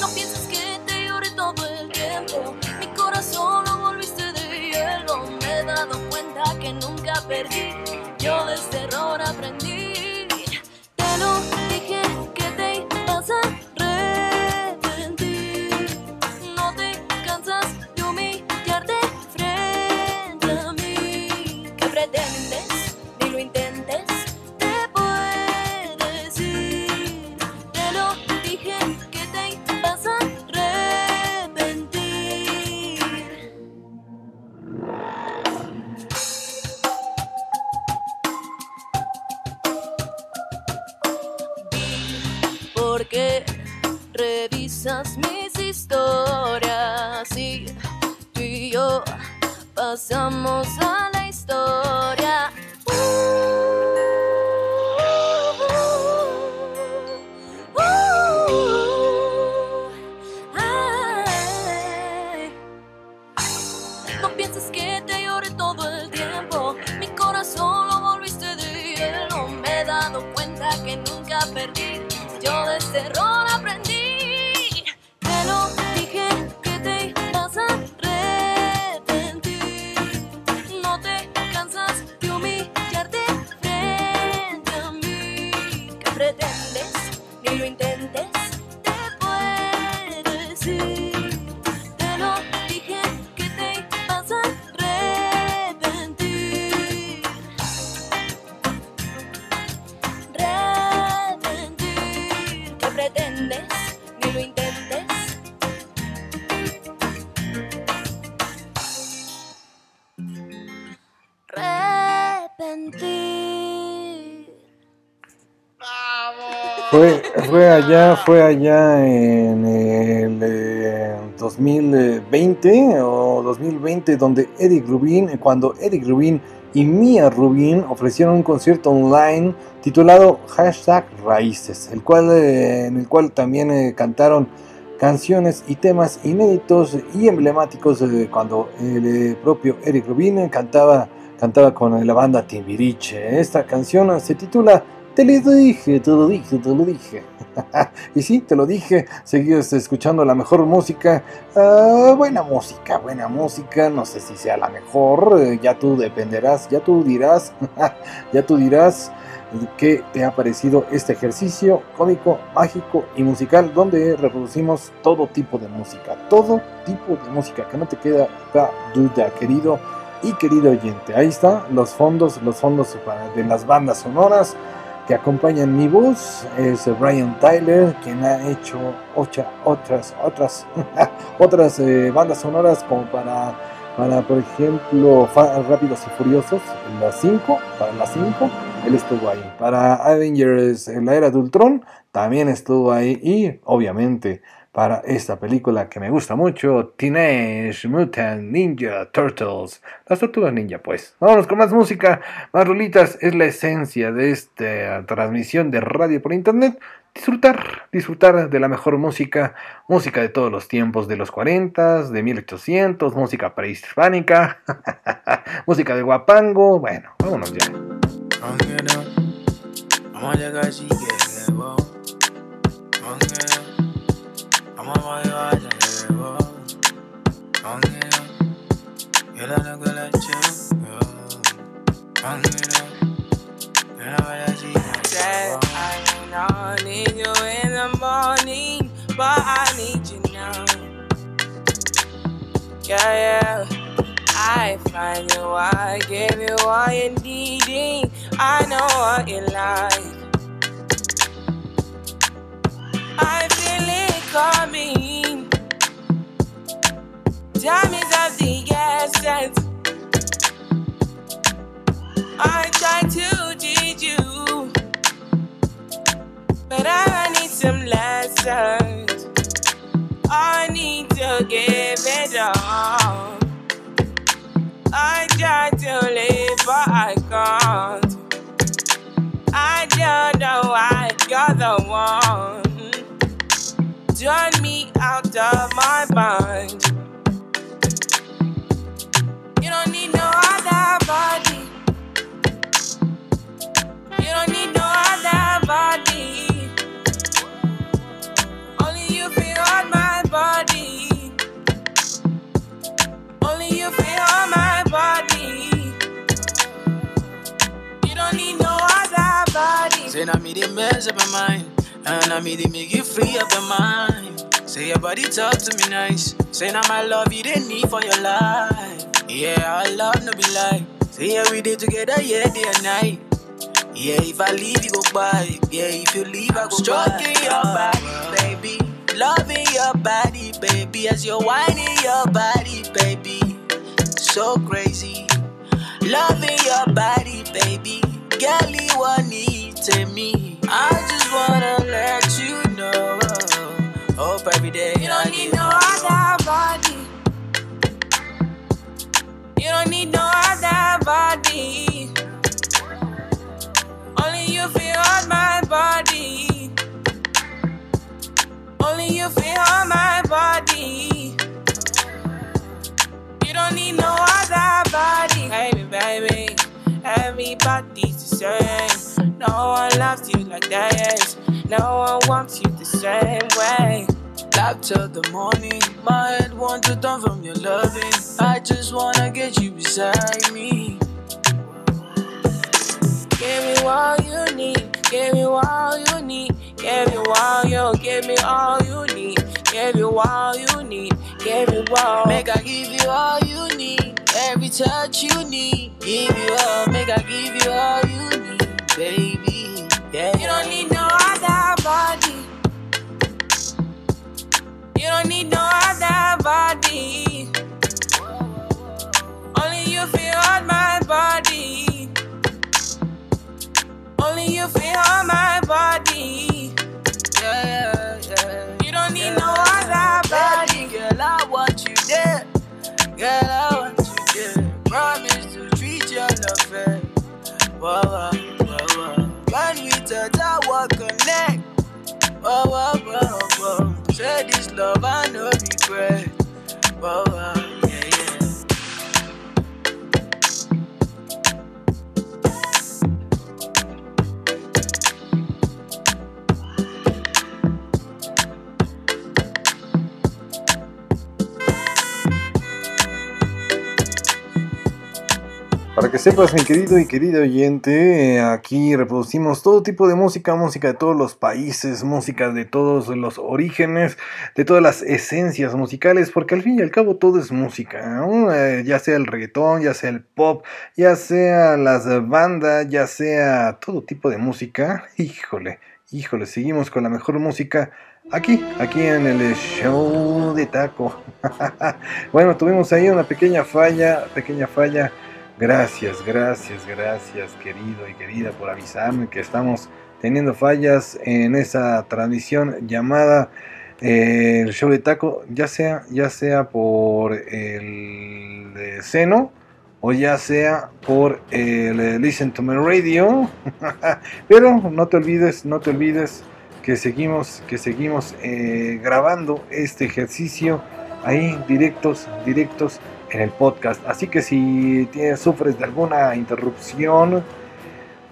No pienses que te lloré todo el tiempo. Mi corazón lo volviste de hielo. Me he dado cuenta que nunca perdí. Yo de este error aprendí. Te lo dije que te ibas a mis historias y tú y yo pasamos a la historia. Fue, allá, en el eh, 2020 o 2020 donde Eric Rubin, cuando Eric Rubin y Mia Rubin ofrecieron un concierto online titulado Hashtag Raíces, el cual, eh, en el cual también eh, cantaron canciones y temas inéditos y emblemáticos eh, cuando el eh, propio Eric Rubin cantaba, cantaba con la banda Timbiriche. Esta canción se titula Te lo dije, te lo dije, te lo dije. <laughs> y sí, te lo dije, seguías escuchando la mejor música, ah, buena música, buena música, no sé si sea la mejor, eh, ya tú dependerás, ya tú dirás, <laughs> ya tú dirás qué te ha parecido este ejercicio cómico, mágico y musical donde reproducimos todo tipo de música, todo tipo de música, que no te queda duda, querido y querido oyente. Ahí está, los fondos, los fondos de las bandas sonoras que acompañan mi voz es Brian Tyler, quien ha hecho ocha- otras, otras, <laughs> otras eh, bandas sonoras como para, para por ejemplo, Rápidos y Furiosos, en las 5, para las 5, él estuvo ahí. Para Avengers, en la era de Ultron, también estuvo ahí. Y obviamente para esta película que me gusta mucho, Teenage Mutant Ninja Turtles. Las tortugas ninja, pues. Vámonos con más música, más rolitas. Es la esencia de esta transmisión de radio por internet. Disfrutar, disfrutar de la mejor música, música de todos los tiempos, de los 40, de 1800, música prehispánica, <laughs> música de guapango. Bueno, vámonos ya. Si quiere, wow. Ongea. I'ma mover a wow. Ongea. Yo la tengo que la Ongea. Yo la voy a decir, Said I don't need you in the morning, but I need you now. Yeah, yeah. I find you, I give you all you needing. I know what you like. I feel it coming. Time is of the essence. I try to teach you, but I need some lessons. I need to give it all. I try to live, but I can't. I don't know why you're the one. Turn me out of my mind. You don't need no other body. You don't need no other body. Only you feel on my body. Only you feel on my body. You don't need no other body. Say now me the mess up my mind, and I me the make you free up your mind. Say your body talk to me nice. Say now my love you didn't need for your life. Yeah, our love no be lie. Say yeah we did together, yeah day and night. Yeah, if I leave you go by. Yeah, if you leave I go Stroking by. your body, baby. Loving your body, baby. As you're whining your body, baby. So crazy. Loving your body, baby. You want need me. I just wanna let you know. Hope every day. You don't need no other body. You don't need no other body. Only you feel on my body. Only you feel on my body. You don't need no other body. Baby, baby, everybody's No one loves you like this. No one wants you the same way. Love till the morning. My head wants to turn from your loving. I just wanna get you beside me. Give me all you need. Give me all you need. Give me all you. Give me all you need. Give you all you need. Give you all. Make I give you all you need. Every touch you need. Give you all. Make I give you all you need, baby. Yeah. You don't need no other body. You don't need no other body. Only you feel on my body. Only you feel on my body. Yeah, yeah, yeah. You don't need no other body. Girl, I want you there. Girl, I want. Promise to treat you love fair. When we touch, I walk connect. Whoa, whoa, whoa, whoa. Say this love, I no regret. Whoa, whoa, Que sepas, mi querido y querido oyente, aquí reproducimos todo tipo de música, música de todos los países, música de todos los orígenes, de todas las esencias musicales, porque al fin y al cabo todo es música, ¿no? Eh, ya sea el reggaetón, ya sea el pop, ya sea las bandas, ya sea todo tipo de música. Híjole, híjole, seguimos con la mejor música. Aquí, aquí en el show de taco. <laughs> bueno, tuvimos ahí una pequeña falla, pequeña falla. Gracias, gracias, gracias, querido y querida, por avisarme que estamos teniendo fallas en esa transmisión llamada eh, el show de taco, ya sea, ya sea por el seno o ya sea por el Listen to My Radio. <laughs> Pero no te olvides, no te olvides que seguimos, que seguimos eh, grabando este ejercicio ahí directos, directos en el podcast. Así que si tienes, sufres de alguna interrupción,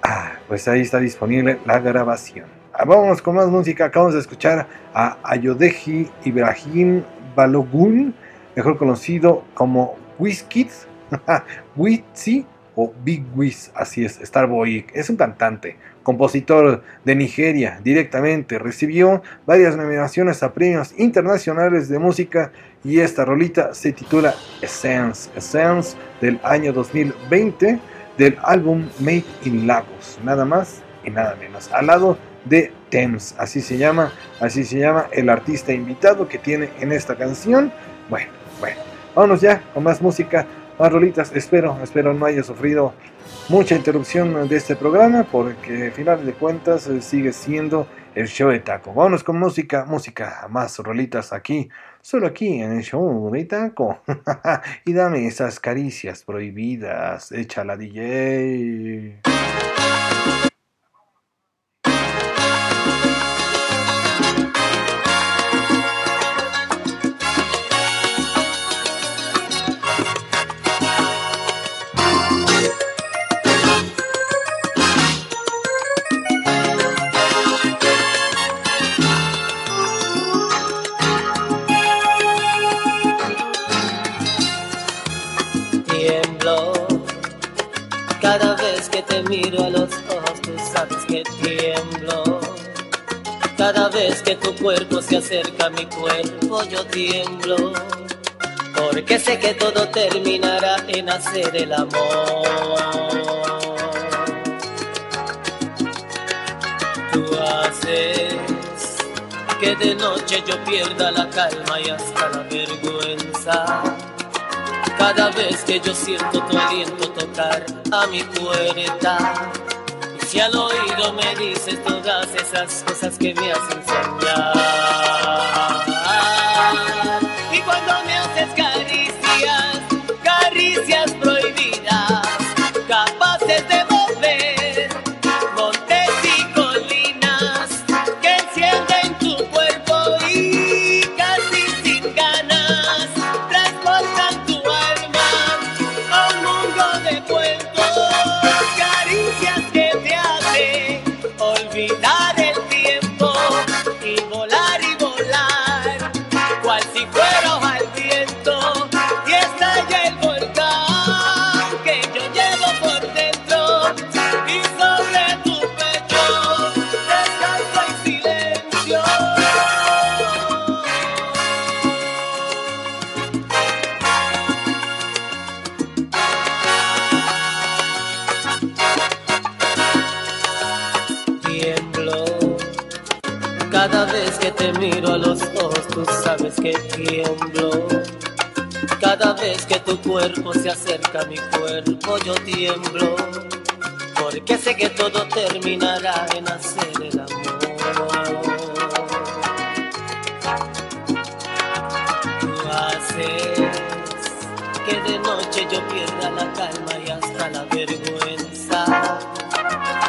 ah, pues ahí está disponible la grabación. Ah, Vámonos con más música. Acabamos de escuchar a Ayodeji Ibrahim Balogun, mejor conocido como Wizkid, <laughs> Wizzy o Big Wiz, así es, Starboy. Es un cantante, compositor de Nigeria directamente. Recibió varias nominaciones a premios internacionales de música y esta rolita se titula Essence, Essence del año 2020 del álbum Made in Lagos, nada más y nada menos, al lado de Thames, así se llama, así se llama el artista invitado que tiene en esta canción. Bueno, bueno, vámonos ya con más música, más rolitas, espero, espero no haya sufrido mucha interrupción de este programa porque al final de cuentas eh, sigue siendo el show de taco. Vámonos con música, música, más rolitas aquí, solo aquí en el show de taco. <laughs> y dame esas caricias prohibidas, échala DJ. Que te miro a los ojos, tú sabes que tiemblo. Cada vez que tu cuerpo se acerca a mi cuerpo, yo tiemblo. Porque sé que todo terminará en hacer el amor. Tú haces que de noche yo pierda la calma y hasta la vergüenza. Cada vez que yo siento tu aliento tocar a mi puerta. Y si al oído me dices todas esas cosas que me hacen soñar. Y cuando que tiemblo. Cada vez que tu cuerpo se acerca a mi cuerpo, yo tiemblo. Porque sé que todo terminará en hacer el amor. Tú haces yo pierda la calma y hasta la vergüenza.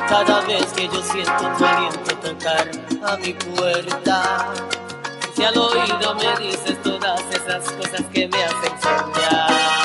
Cada vez que yo siento tu aliento tocar a mi puerta, si al oído me dices todas esas cosas que me hacen soñar.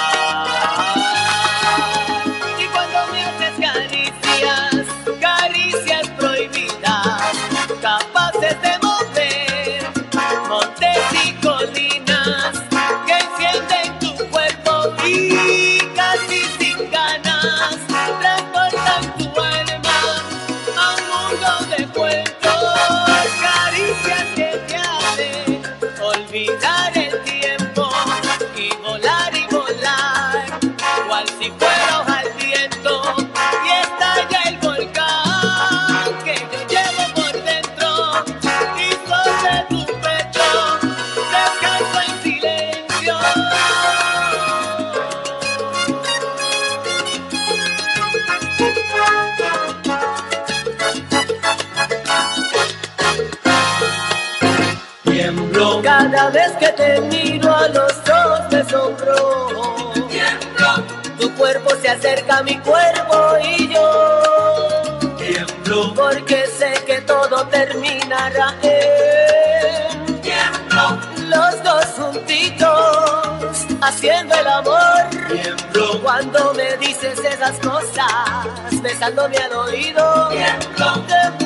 Tiemblo cada vez que te miro a los ojos me sonrojo. Tiemblo, tu cuerpo se acerca a mi cuerpo y yo tiemblo porque sé que todo terminará en tiemblo. Los dos juntitos haciendo el amor. Tiemblo cuando me dices esas cosas, besándome al oído. Tiemblo,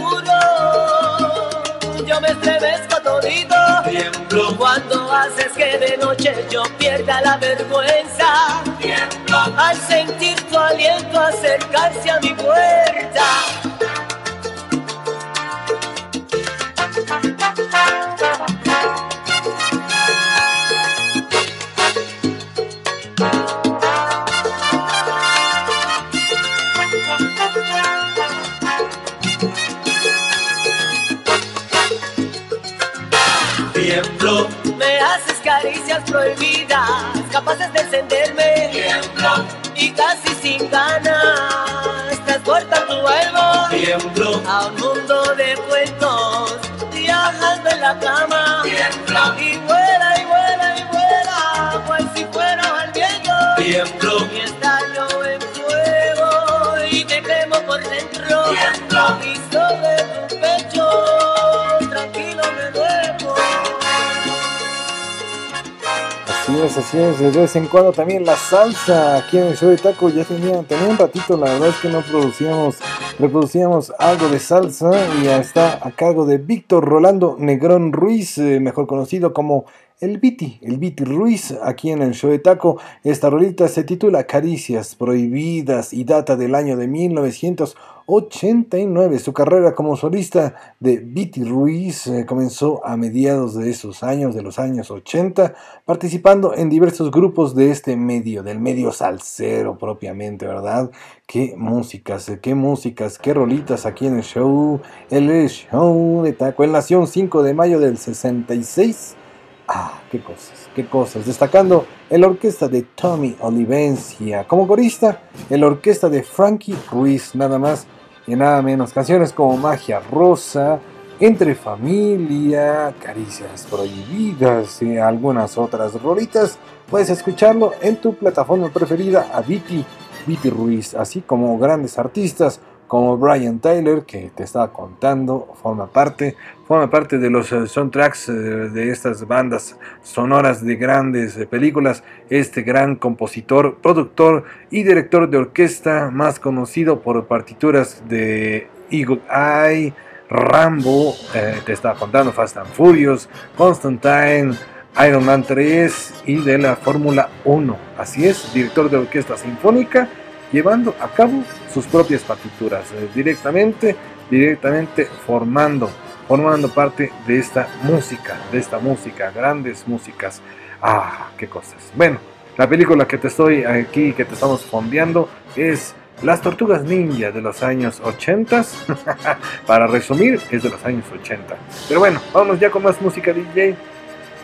me estremezco todito. Tiemblo cuando haces que de noche yo pierda la vergüenza. Tiemblo. Al sentir tu aliento acercarse a mi puerta prohibidas, capaces de encenderme. Tiemblo, y casi sin ganas, transportan tu alma. Tiemblo, Así así es, de vez en cuando también la salsa aquí en el show de taco ya tenía, tenía un ratito, la verdad es que no producíamos, reproducíamos algo de salsa y está a cargo de Víctor Rolando Negrón Ruiz, eh, mejor conocido como el Viti, el Viti Ruiz, aquí en el show de taco. Esta rolita se titula Caricias Prohibidas y data del año de 1989. Su carrera como solista de Viti Ruiz eh, comenzó a mediados de esos años, de los años 80, participando en diversos grupos de este medio, del medio salsero propiamente, ¿verdad? Qué músicas, eh, qué músicas, qué rolitas aquí en el show, el show de taco. Él nació un 5 de mayo del 66. Ah, qué cosas, qué cosas. Destacando el orquesta de Tommy Olivencia. Como corista, el orquesta de Frankie Ruiz, nada más y nada menos. Canciones como Magia Rosa, Entre Familia, Caricias Prohibidas y algunas otras rolitas. Puedes escucharlo en tu plataforma preferida a Viti, Viti Ruiz, así como grandes artistas como Brian Tyler, que te estaba contando, forma parte, forma parte de los eh, soundtracks eh, de estas bandas sonoras de grandes eh, películas. Este gran compositor, productor y director de orquesta, más conocido por partituras de Eagle Eye, Rambo, te estaba contando Fast and Furious, Constantine, Iron Man 3 y de la Fórmula 1. Así es, director de orquesta sinfónica llevando a cabo sus propias partituras eh, directamente, directamente formando, formando parte de esta música, de esta música, grandes músicas. Ah, qué cosas. Bueno, la película que te estoy aquí, que te estamos fondeando, es Las Tortugas Ninja de los años 80. <laughs> Para resumir, es de los años 80. Pero bueno, vámonos ya con más música DJ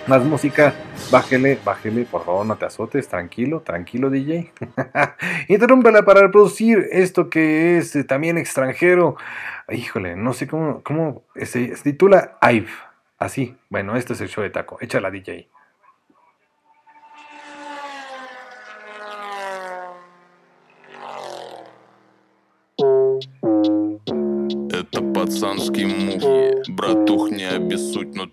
más música, bájele, bájele, por favor, no te azotes, tranquilo, tranquilo DJ. <laughs> Interrúmpela para reproducir esto que es eh, también extranjero. Híjole, no sé cómo, cómo se, titula IVE. Así, bueno, este es el show de taco, échala DJ. Это пацанский мух, братух, не обессудь, но.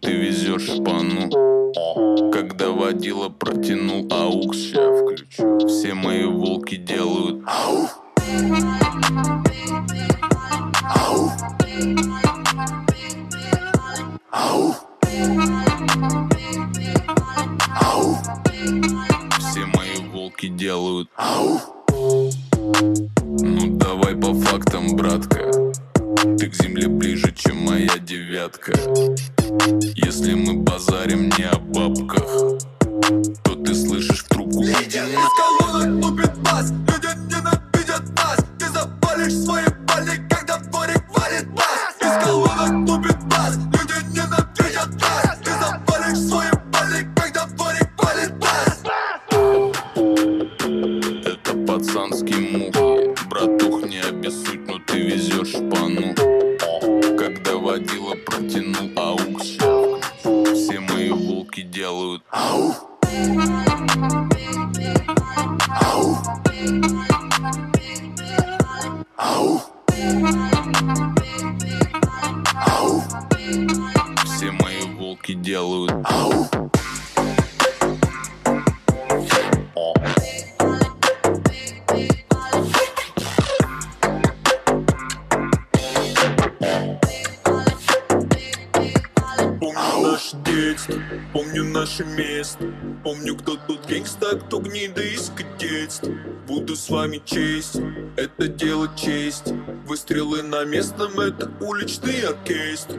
Когда водила протянул аукс Ща включу. Все мои волки делают ау Ау. Ау. Ау. Все мои волки делают ау. Ну давай по фактам, братка. Ты к земле ближе, девятка. Если мы базарим не о бабках с вами честен, это дело чести Выстрелы на местном, это уличный оркестр.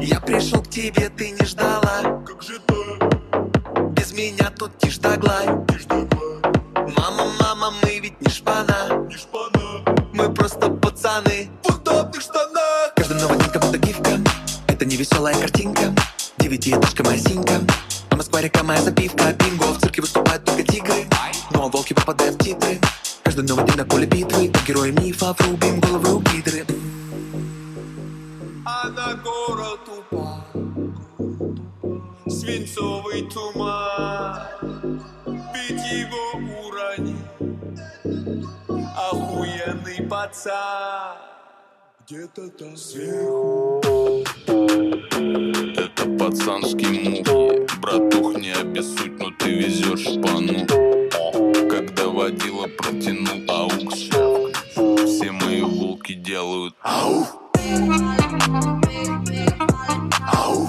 Я пришел к тебе, ты не ждала. Как же так? Без меня тут тишь да Мама, мама, мы ведь не шпана. Не шпана. Мы просто пацаны. В удобных штанах. Каждый новый день как будто гифка. Это не веселая картинка. Девятиэтажка моя синька А Москва река моя запивка. Бинго, в цирке выступают только тигры А волки попадают в титры. Каждый новый день на поле битвы. Герои мифов рубим головы у гидры А на город упал. Свинцовый туман. Ведь его уронил. Охуенный пацан Где-то там сверху. Это пацанский мух. Братух, не обессудь, но ты везешь шпану. Когда водила протянул аукс. Все мои волки делают ау. Ау.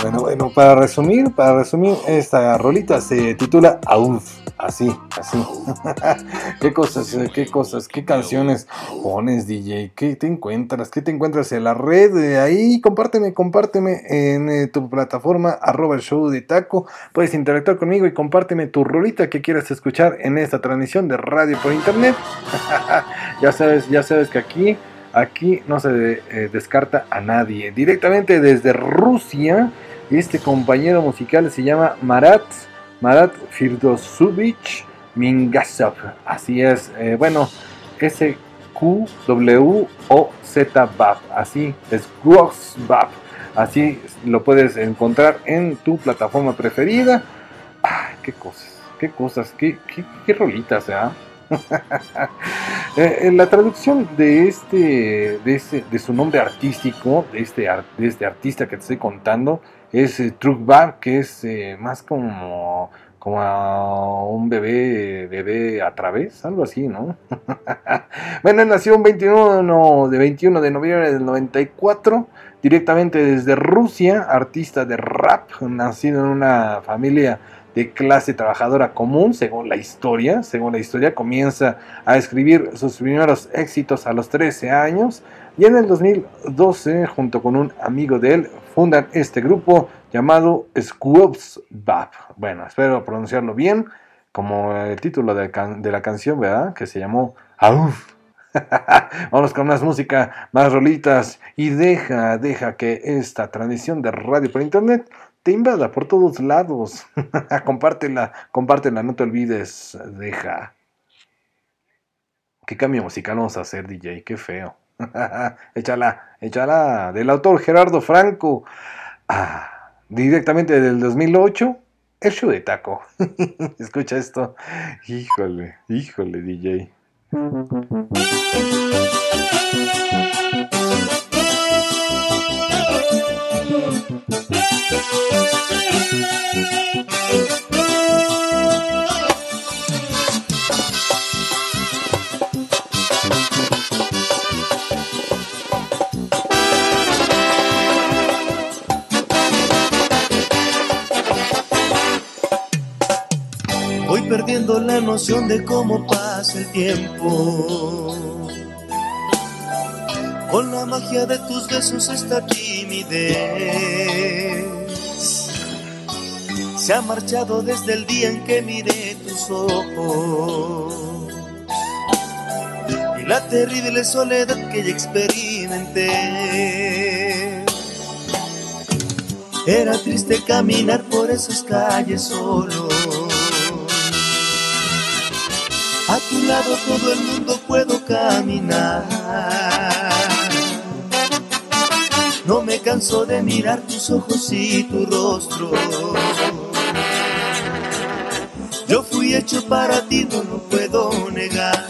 Bueno, bueno, para resumir, para resumir, esta rolita se titula Auf. Así, así. <laughs> ¿Qué cosas, eh, qué cosas, qué canciones pones, DJ? ¿Qué te encuentras? ¿Qué te encuentras en la red? Eh, ahí, compárteme, compárteme en eh, tu plataforma, arroba el show de taco. Puedes interactuar conmigo y compárteme tu rolita que quieras escuchar en esta transmisión de radio por internet. <laughs> ya sabes, ya sabes que aquí, aquí no se descarta a nadie. Directamente desde Rusia, este compañero musical se llama Marat. Marat Firdosovich Mingasov. Así es. eh, bueno, S Q W O Z Bab. Así es Bab. Así lo puedes encontrar en tu plataforma preferida. Ah, qué cosas, qué cosas, qué, qué, qué rolitas, ¿ah? <laughs> Eh, eh, la traducción de este, de este, de su nombre artístico, de este, de este artista que te estoy contando, es eh, que es eh, más como, como a un bebé, bebé a través, algo así, ¿no? <laughs> bueno, nació un 21 de 21 de noviembre del 94, directamente desde Rusia, artista de rap, nacido en una familia de clase trabajadora común, según la historia. Según la historia, comienza a escribir sus primeros éxitos a los 13 años y en el 2012, junto con un amigo de él, fundan este grupo llamado Squabs Bab. Bueno, espero pronunciarlo bien, como el título de, de la canción, ¿verdad? Que se llamó Auf. <laughs> Vamos con más música, más rolitas y deja, deja que esta transmisión de radio por internet te invada por todos lados. <laughs> compártela, compártela, no te olvides, deja. ¿Qué cambio musical vamos a hacer, DJ? Qué feo. <laughs> échala, échala. Del autor Gerardo Franco. Ah, directamente del 2008. El show de taco. <laughs> Escucha esto. Híjole, híjole, DJ. La noción de cómo pasa el tiempo. Con la magia de tus besos esta timidez se ha marchado desde el día en que miré tus ojos y la terrible soledad que ya experimenté. Era triste caminar por esas calles solo. A tu lado todo el mundo puedo caminar. No me canso de mirar tus ojos y tu rostro. Yo fui hecho para ti, no lo puedo negar.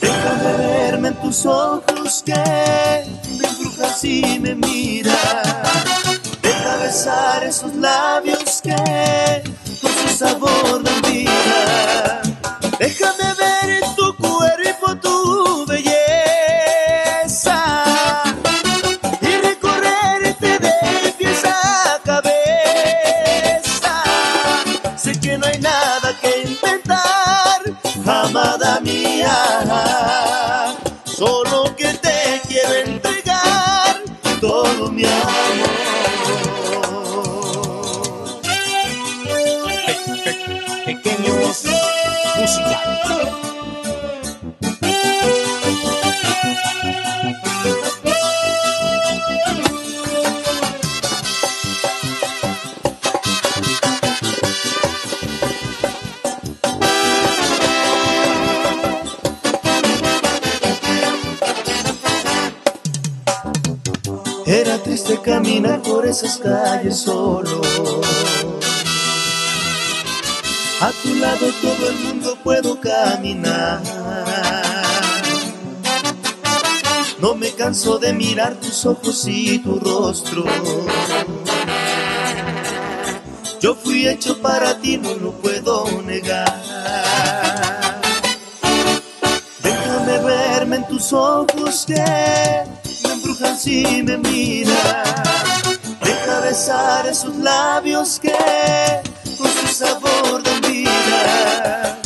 Déjame verme en tus ojos que me embrujas y me miras. Deja besar esos labios que sabor dan vida. Déjame ver en tu cuerpo tu belleza y recorrerte de pies a cabeza. Sé que no hay nada que inventar, amada mía. Solo que te quiero entregar todo mi amor. Calles solo. A tu lado todo el mundo puedo caminar. No me canso de mirar tus ojos y tu rostro. Yo fui hecho para ti, no lo puedo negar. Déjame verme en tus ojos que me embrujan si me miras. Besar esos labios que con su sabor dan vida.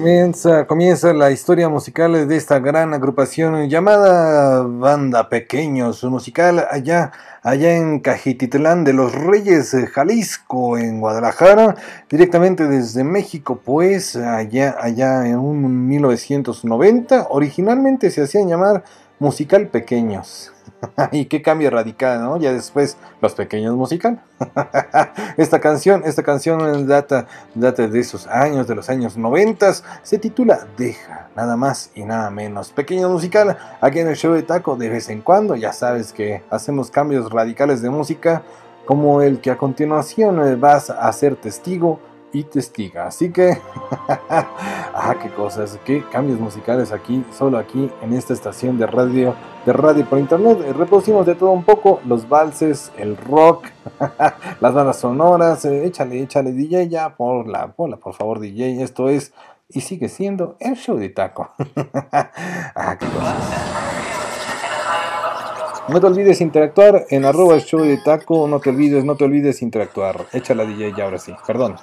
Comienza, comienza la historia musical de esta gran agrupación llamada Banda Pequeños, musical allá, allá en Cajititlán de los Reyes, eh, Jalisco, en Guadalajara, directamente desde México, pues allá, allá en un 1990, originalmente se hacían llamar Musical Pequeños. <laughs> y qué cambio radical, ¿no? Ya después los pequeños musical. <laughs> esta canción, esta canción data, data de esos años, de los años 90, se titula Deja, nada más y nada menos. Pequeño musical, aquí en el show de Taco de vez en cuando, ya sabes que hacemos cambios radicales de música, como el que a continuación eh, vas a ser testigo y testiga. Así que, <laughs> ah, qué cosas, qué cambios musicales aquí, solo aquí en esta estación de radio, de radio por internet. Eh, Reproducimos de todo un poco, los valses, el rock, <laughs> las bandas sonoras. eh, échale, échale, DJ, ya, por la, por por favor, DJ. Esto es y sigue siendo el show de taco. <laughs> ah, qué. No te olvides interactuar en arroba show de taco. No te olvides, no te olvides interactuar. Échala DJ ya ahora sí. Perdón.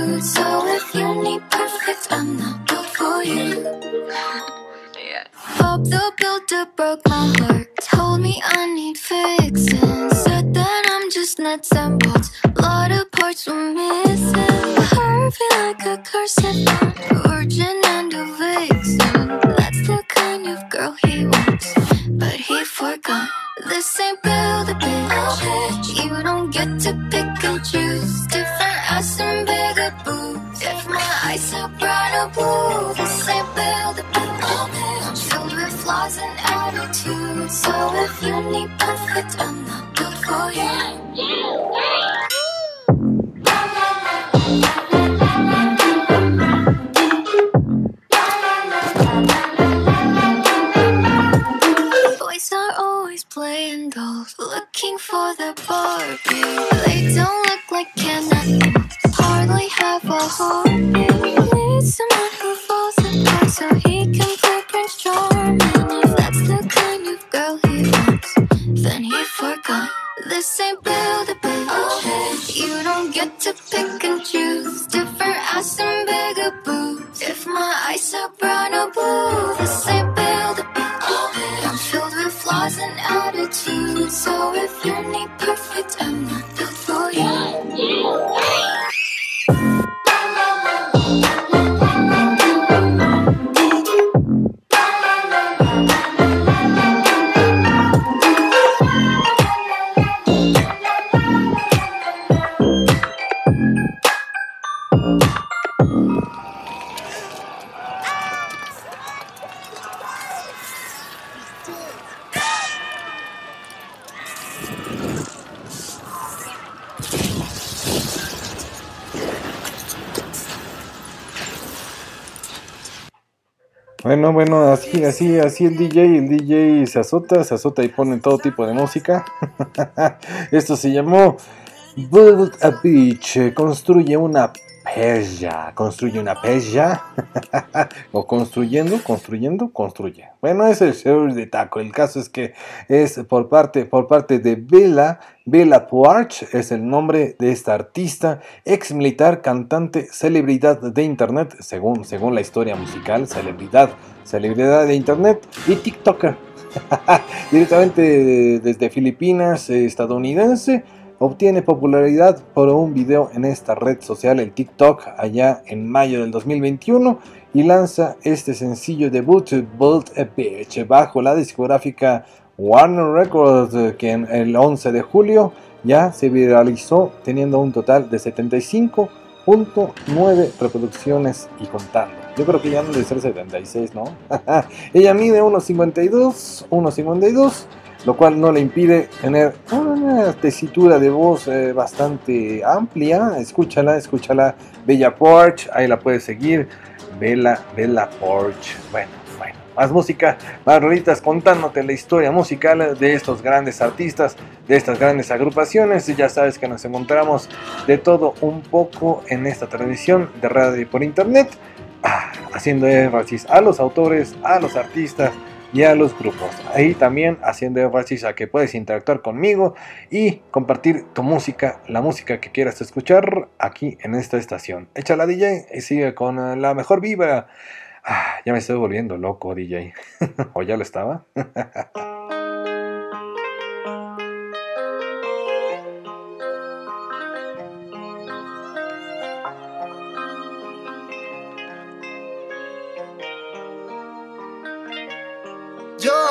So if you need perfect, I'm not good for you. The builder broke my heart. Told me I need fixing. Said that I'm just nuts and bolts. A lot of parts were missing. My heart feel like a curse virgin and a vixen. That's the kind of girl he wants, but he forgot. This ain't build a bitch. You don't get to pick and choose. Different ass and bigger boobs. If my eyes are bright or blue, with flaws and attitudes. So if you need perfect, I'm not built for you. Boys are always playing dolls, looking for the Barbie. They don't look like Ken, hardly have a heartbeat. Need someone who falls apart so he can play Prince Charming. Then he forgot. This ain't build a bitch. You don't get to pick and choose. Different ass and bigger boobs. If my eyes are brown or blue, this ain't build a bitch. I'm filled with flaws and attitudes. So if you need perfect, I'm Bueno, bueno, así, así, así el DJ, el DJ se azota, se azota y pone todo tipo de música. <laughs> Esto se llamó Build a Beach, construye una pella, construye una pella, <laughs> o construyendo, construyendo, construye. Bueno, es el show de taco. El caso es que es por parte, por parte de Bella, Bella Poarch es el nombre de esta artista, ex militar, cantante, celebridad de internet, según, según la historia musical, celebridad, celebridad de internet y TikToker. <laughs> Directamente desde Filipinas, estadounidense, obtiene popularidad por un video en esta red social, el TikTok, allá en mayo del 2021 y lanza este sencillo debut, Build a bajo la discográfica Warner Records, que en el 11 de julio ya se viralizó teniendo un total de 75.9 reproducciones y contando. Yo creo que ya no debe ser 76, ¿no? Ella mide 1.52, 1.52 lo cual no le impide tener una tesitura de voz eh, bastante amplia. Escúchala, escúchala. Bella Porch, ahí la puedes seguir. Bella, Bella Porch. Bueno, bueno, más música, más rolitas contándote la historia musical de estos grandes artistas, de estas grandes agrupaciones. Y ya sabes que nos encontramos de todo un poco en esta transmisión de radio por internet, ah, haciendo énfasis a los autores, a los artistas y a los grupos. Ahí también haciendo énfasis a que puedes interactuar conmigo y compartir tu música, la música que quieras escuchar aquí en esta estación. Échala DJ y sigue con eh, la mejor vibra. Ah, ya me estoy volviendo loco DJ. <laughs> ¿O ya lo estaba? <laughs>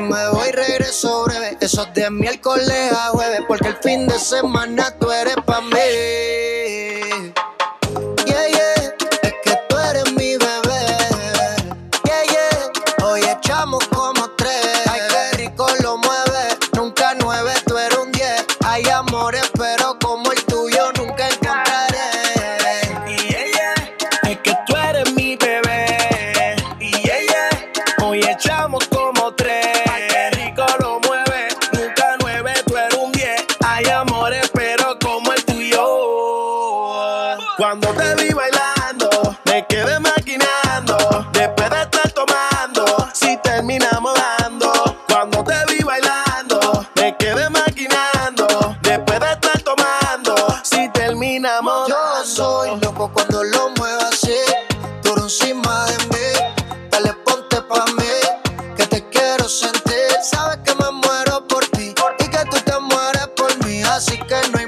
Me voy, regreso breve. Esos de miércoles a jueves, porque el fin de semana tú eres pa' mí. Así que no hay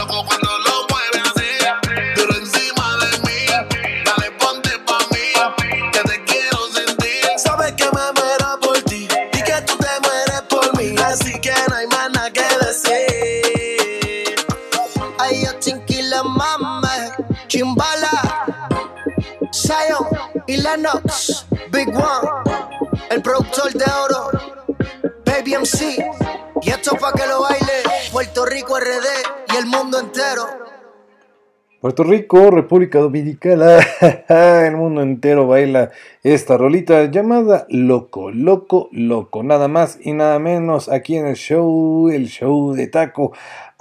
Lennox, Big One, el productor de oro, Baby MC, y esto pa' que lo baile. Puerto Rico RD y el mundo entero. Puerto Rico, República Dominicana, <laughs> el mundo entero baila esta rolita llamada Loco, Loco, Loco, nada más y nada menos aquí en el show, el show de taco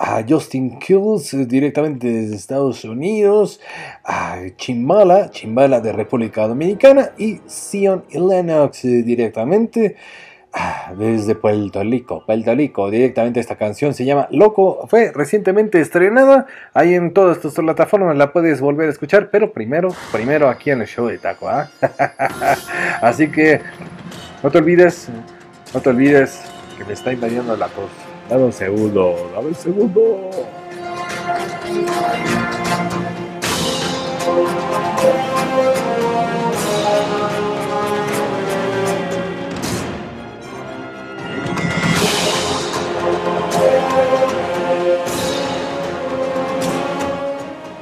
a Justin Kills directamente desde Estados Unidos, a Chimbala, Chimbala de República Dominicana y Sion y Lennox directamente ah, desde Puerto Rico, Puerto Rico, directamente esta canción se llama Loco, fue recientemente estrenada, ahí en todas tus plataformas la puedes volver a escuchar, pero primero, primero aquí en el show de Taco, ¿ah? <laughs> Así que no te olvides, no te olvides que me está invadiendo la tos. Dame un segundo, dame un segundo.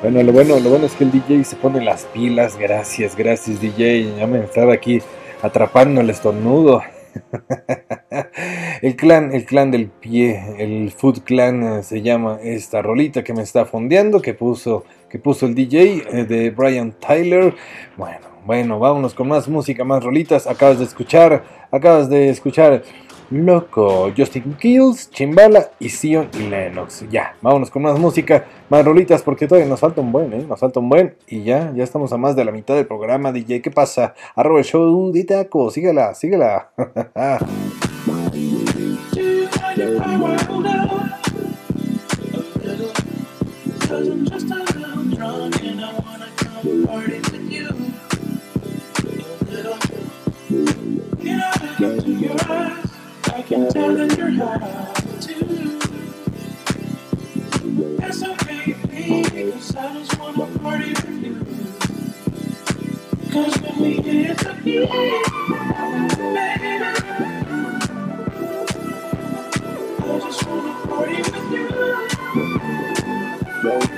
Bueno, lo bueno, lo bueno es que el DJ se pone las pilas. Gracias, gracias DJ. Ya me estaba aquí atrapando el estornudo. <laughs> el clan, el clan del pie, el Food Clan eh, se llama esta rolita que me está fondeando, que puso, que puso el DJ eh, de Brian Tyler. Bueno, bueno, vámonos con más música, más rolitas. Acabas de escuchar, acabas de escuchar Loco, Justin Kills, Chimbala y Sion y Lennox. Ya, vámonos con más música, más rolitas, porque todavía nos falta un buen, ¿eh? Nos falta un buen. Y ya, ya estamos a más de la mitad del programa, DJ. ¿Qué pasa? Arroba el show de taco, síguela, síguela. <laughs> I. Can? Tell that you're high too. That's okay with because I just wanna party with you. Cause when we hit the beat, baby, I just wanna party with you.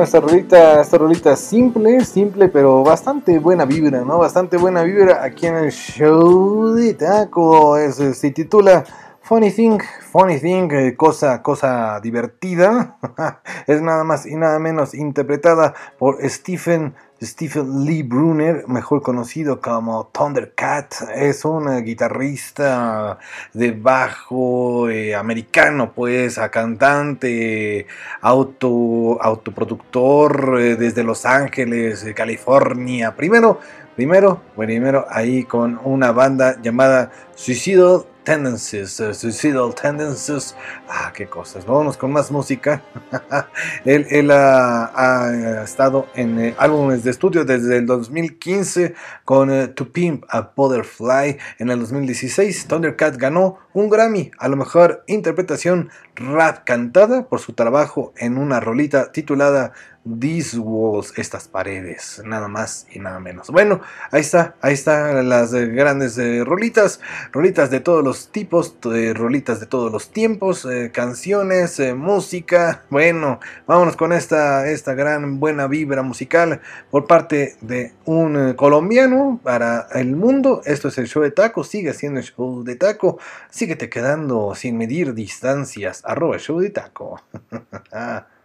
Esta rolita, esta rolita simple, simple, pero bastante buena vibra, ¿no? Bastante buena vibra aquí en el show de Taco. Es, se titula Funny Thing, Funny Thing, eh, cosa, cosa divertida. <laughs> es nada más y nada menos interpretada por Stephen Stephen Lee Brunner, mejor conocido como Thundercat, es un eh, guitarrista de bajo eh, americano, pues, a cantante, auto, autoproductor eh, desde Los Ángeles, California. Primero, primero, primero ahí con una banda llamada Suicidal Tendencies, eh, Suicidal Tendencies. Ah, qué cosas. Vámonos con más música. <laughs> él ha, ha estado en eh, álbumes de estudio desde el 2015 con eh, To Pimp a Butterfly. En el 2016, Thundercat ganó un Grammy a lo mejor interpretación rap cantada por su trabajo en una rolita titulada These Walls, estas paredes, nada más y nada menos. Bueno, ahí está, ahí están las eh, grandes eh, rolitas, rolitas de todos los tipos, eh, rolitas de todos los tiempos, canciones, música. Bueno, vámonos con esta, esta gran buena vibra musical por parte de un colombiano para el mundo. Esto es el show de taco, sigue siendo el show de taco, síguete quedando sin medir distancias, arroba show de taco. <laughs>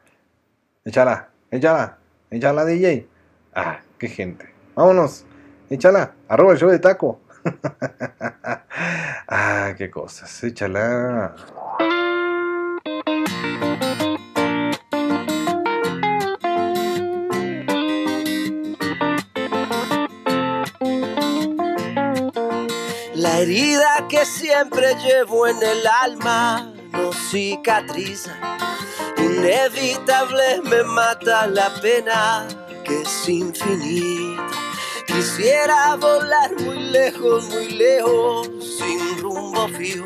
Échala. Échala, échala DJ. Ah, qué gente. Vámonos, échala, arroba el show de taco. <laughs> ah, qué cosas, échala. La herida que siempre llevo en el alma no cicatriza. Inevitable me mata la pena que es infinita. Quisiera volar muy lejos, muy lejos, sin rumbo fijo.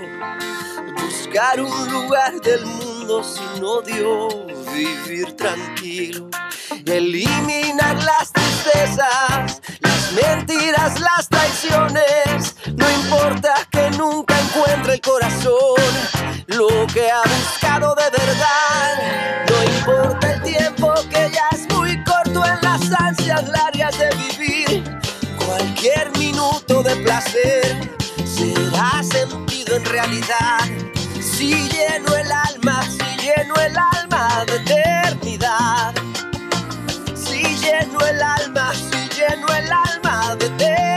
Buscar un lugar del mundo sin odio, vivir tranquilo. Eliminar las tristezas, las mentiras, las traiciones. No importa que nunca encuentre el corazón lo que ha buscado de verdad. No importa el tiempo que ya es muy corto en las ansias largas de vivir. Cualquier minuto de placer será sentido en realidad. Si lleno el alma, si lleno el alma de eternidad. Si lleno el alma, si lleno el alma de eternidad.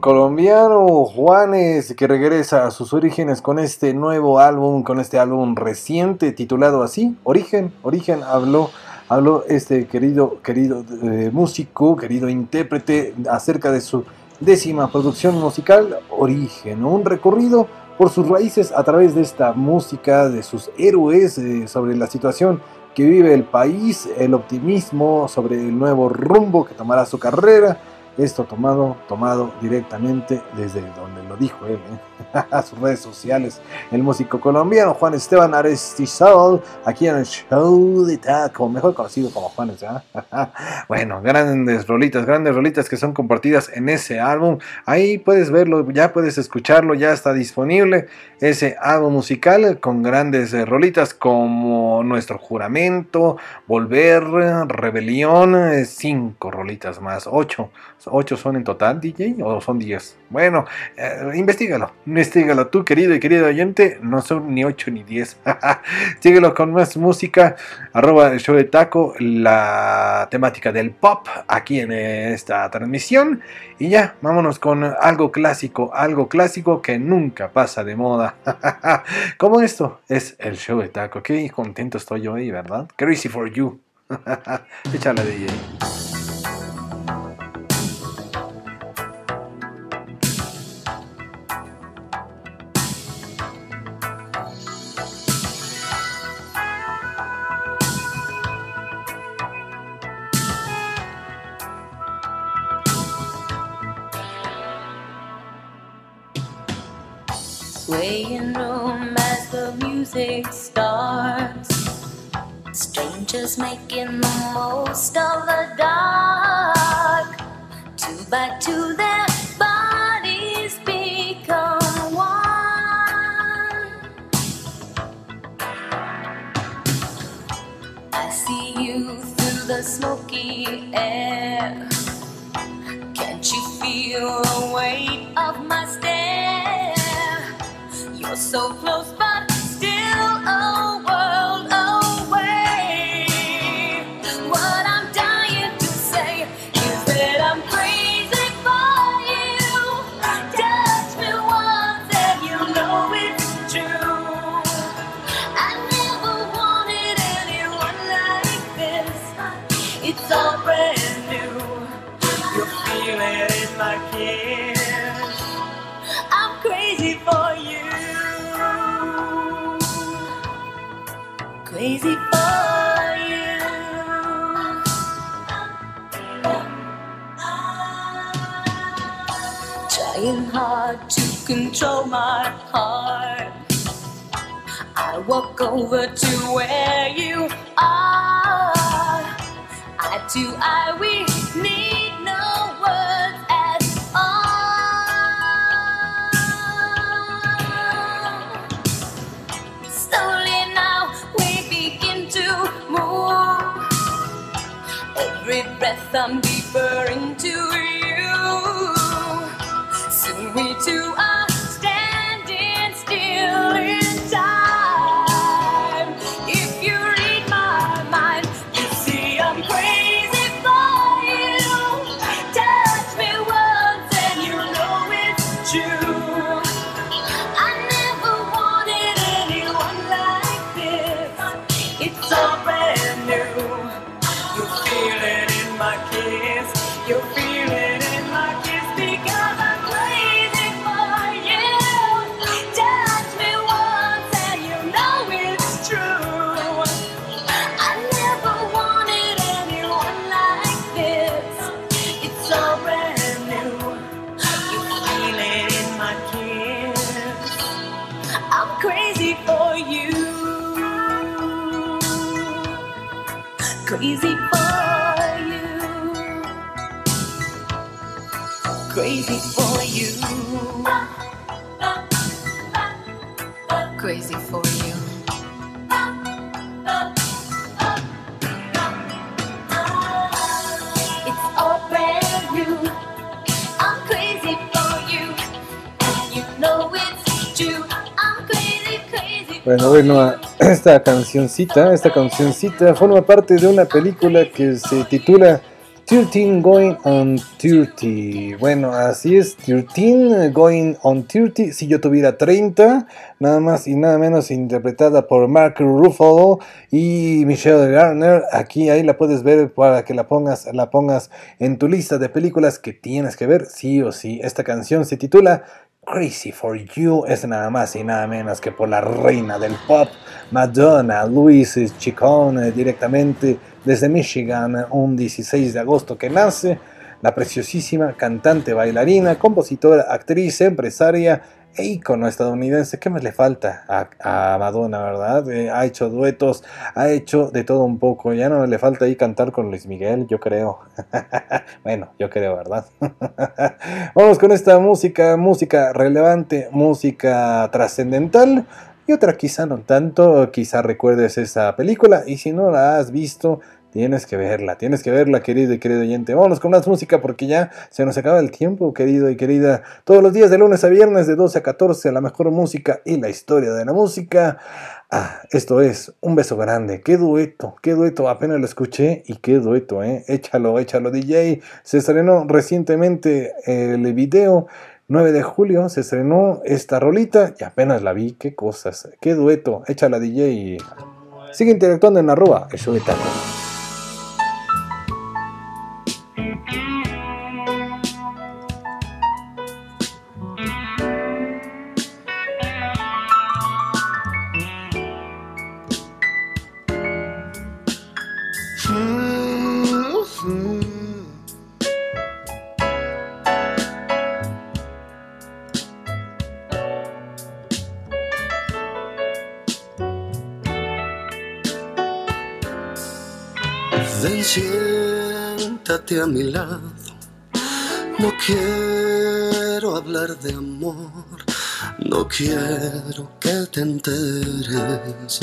Colombiano, Juanes, que regresa a sus orígenes con este nuevo álbum, con este álbum reciente titulado así, Origen. Origen habló, habló este querido, querido eh, músico, querido intérprete acerca de su décima producción musical, Origen, un recorrido por sus raíces a través de esta música, de sus héroes, eh, sobre la situación que vive el país, el optimismo sobre el nuevo rumbo que tomará su carrera esto tomado, tomado directamente desde donde lo dijo él, ¿eh? <laughs> a sus redes sociales. El músico colombiano Juan Esteban Arestizal, aquí en el show de taco, mejor conocido como Juanes. <laughs> bueno, grandes rolitas, grandes rolitas que son compartidas en ese álbum. Ahí puedes verlo, ya puedes escucharlo, ya está disponible ese álbum musical con grandes eh, rolitas como Nuestro Juramento, Volver, Rebelión, eh, cinco rolitas más, ocho 8 son en total, DJ, o son 10. Bueno, eh, investigalo, investigalo tú, querido y querido oyente. No son ni 8 ni 10. <laughs> Síguelo con más música. Arroba el show de taco, la temática del pop aquí en esta transmisión. Y ya, vámonos con algo clásico, algo clásico que nunca pasa de moda. <laughs> Como esto es el show de taco. Qué contento estoy ahí, ¿verdad? Crazy for you. <laughs> Échale, DJ. Swaying room as the music starts. Strangers making the most of the dark. Two by two, their bodies become one. I see you through the smoky air. Can't you feel the weight of my so close, but control my heart. I walk over to where you are. Eye to eye, we need no words at all. Slowly now we begin to move. Every breath I'm deeper into Bueno, bueno, esta cancioncita, esta cancioncita forma parte de una película que se titula 13 Going on 30. Bueno, así es, 13 Going on 30. Si yo tuviera 30, nada más y nada menos interpretada por Mark Ruffalo y Michelle Garner. Aquí ahí la puedes ver para que la pongas, la pongas en tu lista de películas que tienes que ver, sí o sí. Esta canción se titula Crazy for You es nada más y nada menos que por la reina del pop, Madonna, Louis Chicone, directamente desde Michigan, un 16 de agosto que nace, la preciosísima cantante, bailarina, compositora, actriz, empresaria e estadounidense. ¿Qué más le falta a, a Madonna, verdad? Eh, ha hecho duetos, ha hecho de todo un poco. Ya no le falta ahí cantar con Luis Miguel, yo creo. <laughs> bueno, yo creo, ¿verdad? <laughs> Vamos con esta música, música relevante, música trascendental. Y otra quizá no tanto, quizá recuerdes esa película y si no la has visto, Tienes que verla, tienes que verla, querido y querido oyente. Vámonos con más música porque ya se nos acaba el tiempo, querido y querida. Todos los días de lunes a viernes de 12 a 14, la mejor música y la historia de la música. Ah, esto es Un Beso Grande. Qué dueto, qué dueto. Apenas lo escuché y qué dueto, ¿eh? Échalo, échalo, DJ. Se estrenó recientemente el video. 9 de julio se estrenó esta rolita y apenas la vi. Qué cosas, qué dueto. Échala, DJ. Sigue interactuando en arroba, el show de taco. A mi lado. No quiero hablar de amor. No quiero que te enteres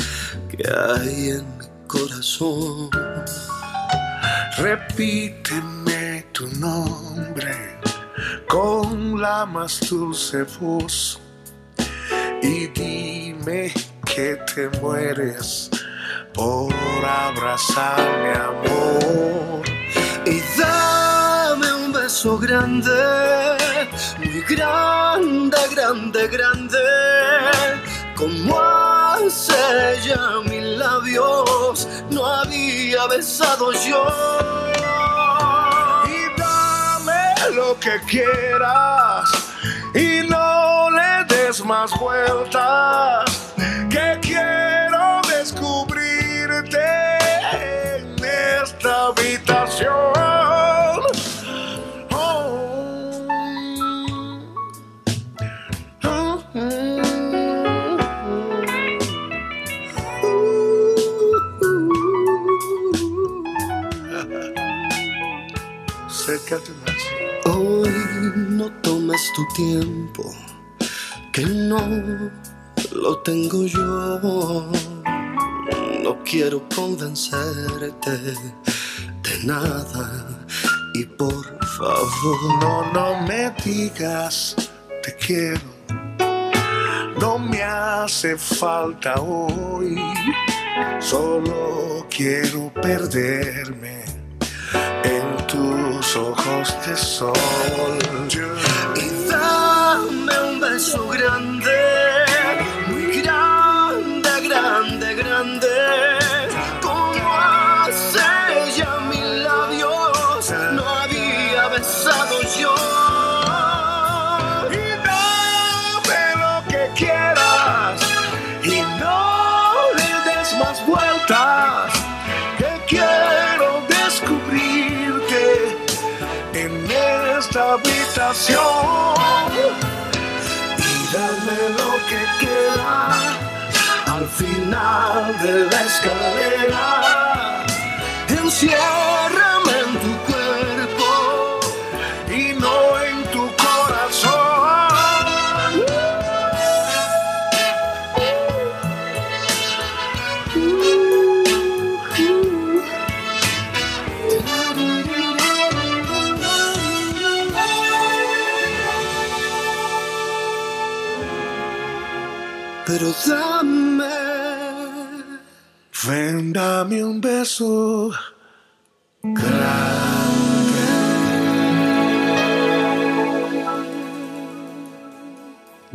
que hay en mi corazón. Repíteme tu nombre con la más dulce voz y dime que te mueres por abrazarme, amor. Y dame un beso grande, muy grande, grande, grande, como hace ya mis labios no había besado yo. Y dame lo que quieras y no le des más vueltas. Que quiero descubrirte en esta habitación. Hoy no tomes tu tiempo, que no lo tengo yo. No quiero convencerte de nada y por favor No, no me digas te quiero. No me hace falta hoy. Solo quiero perderme tus ojos de sol. y dame un beso grande, esta habitación. Y dame lo que queda al final de la escalera. Enciérrame Pero dame Ven, dame un beso.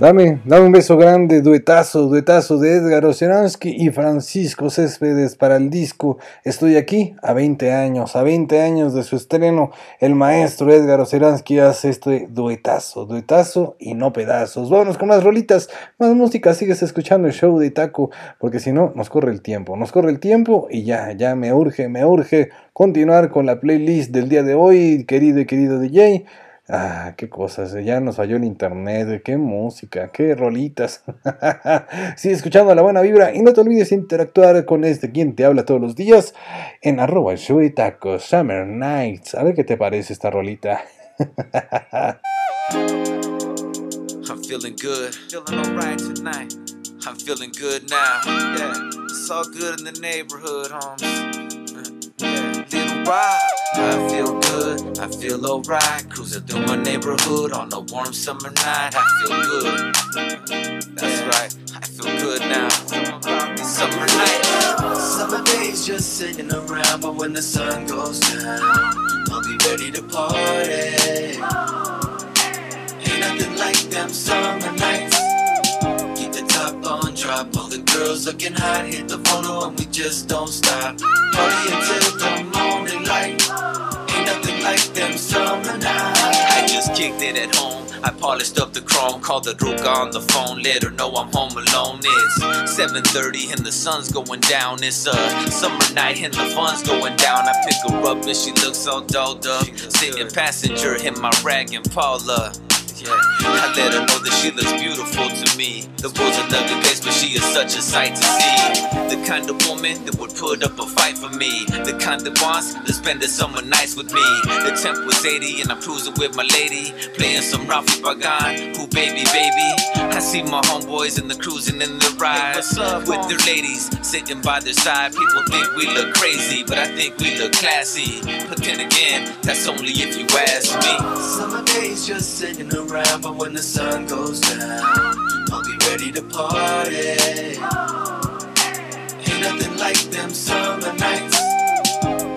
Dame, dame un beso grande, duetazo, duetazo de Edgar Oceransky y Francisco Céspedes para el disco. Estoy aquí a 20 años, a 20 años de su estreno. El maestro Edgar Oceransky hace este duetazo, duetazo y no pedazos. Vámonos con más rolitas, más música. Sigues escuchando el show de Taco, porque si no, nos corre el tiempo. Nos corre el tiempo y ya, ya me urge, me urge continuar con la playlist del día de hoy, querido y querido DJ. Ah, qué cosas, ya nos falló el internet, qué música, qué rolitas. <laughs> Sigue escuchando la buena vibra y no te olvides interactuar con este quien te habla todos los días en arroba tacos, Summer Nights. A ver qué te parece esta rolita. <laughs> I'm feeling good, feeling alright tonight. I'm feeling good now. Yeah, it's all good in the neighborhood, homes. Little ride. I feel good, I feel alright. Cruising through my neighborhood on a warm summer night. I feel good. That's right, I feel good now. Summer night. Summer days just sitting around, but when the sun goes down, I'll be ready to party. Ain't nothing like them summer nights. Drop all the girls looking hot, hit the photo and we just don't stop. Party until the morning light. Ain't nothing like them summer nights. I just kicked it at home. I polished up the chrome, called the Ruka on the phone, let her know I'm home alone. It's 7:30 and the sun's going down. It's a summer night and the fun's going down. I pick her up and she looks all dolled up, sitting passenger in my rag and Paula. Yeah, I let her know that she looks beautiful to me. The world's an ugly place, but she is such a sight to see. The kind of woman that would put up a fight for me. The kind that wants to spend the summer nights with me. The temp was 80 and I'm cruising with my lady. Playing some Rafi Pagan, who baby, baby. I see my homeboys and the cruising in the ride. with their ladies sitting by their side. People think we look crazy, but I think we look classy. But then again, that's only if you ask me. Summer days just sitting around, but when the sun goes down, I'll be ready to party. Ain't nothing like them summer nights.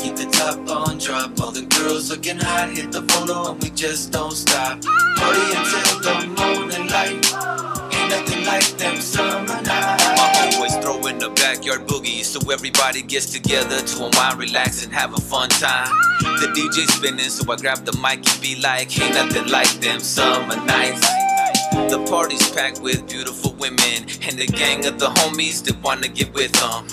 Keep the top on, drop all the girls looking hot, hit the photo and we just don't stop. Party until the morning so everybody gets together to unwind, relax, and have a fun time. The DJ spinning, so I grab the mic and be like, ain't nothing like them summer nights. The party's packed with beautiful women and a gang of the homies that wanna get with them.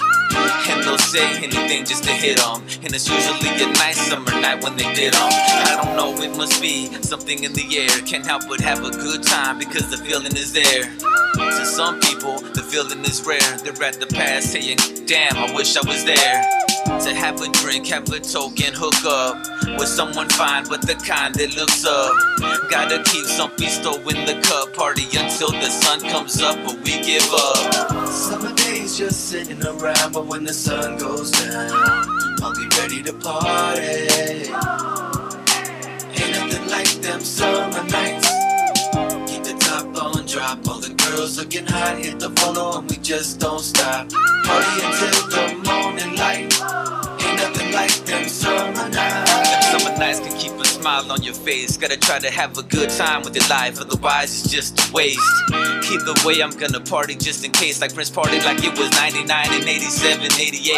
And they'll say anything just to hit them. And it's usually a nice summer night when they did them. I don't know, it must be something in the air. Can't help but have a good time because the feeling is there. To some people, the feeling is rare. They're at the past saying, damn, I wish I was there. To have a drink, have a token, hook up with someone fine, but the kind that looks up. Gotta keep some pisto in the cup, party until the sun comes up, but we give up. Summer days just sitting around, but when the sun goes down, I'll be ready to party. Ain't nothing like them summer nights. Keep the top on, drop all the girls looking hot, hit the photo and we just don't stop. Party until the morning light. Nights. Summer nights can keep a smile on your face. Gotta try to have a good time with your life, otherwise it's just a waste. Either way, I'm gonna party just in case. Like Prince party like it was 99 and 87, 88.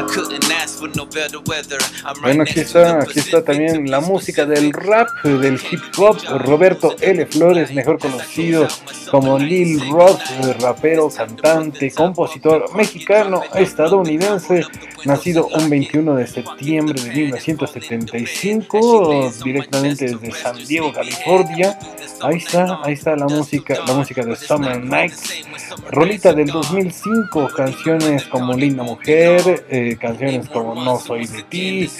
I couldn't ask for no better weather. I'm right Bueno, aquí está, aquí está también la música del rap, del hip hop. Roberto L. Flores, mejor conocido como Lil Rock, rapero, cantante, compositor mexicano, estadounidense, nacido un 21 de septiembre de 1975, directamente desde San Diego, California. Ahí está, ahí está la música, la música de Summer Nights, rolita del 2005, canciones como Linda Mujer, eh, canciones como No Soy de Ti.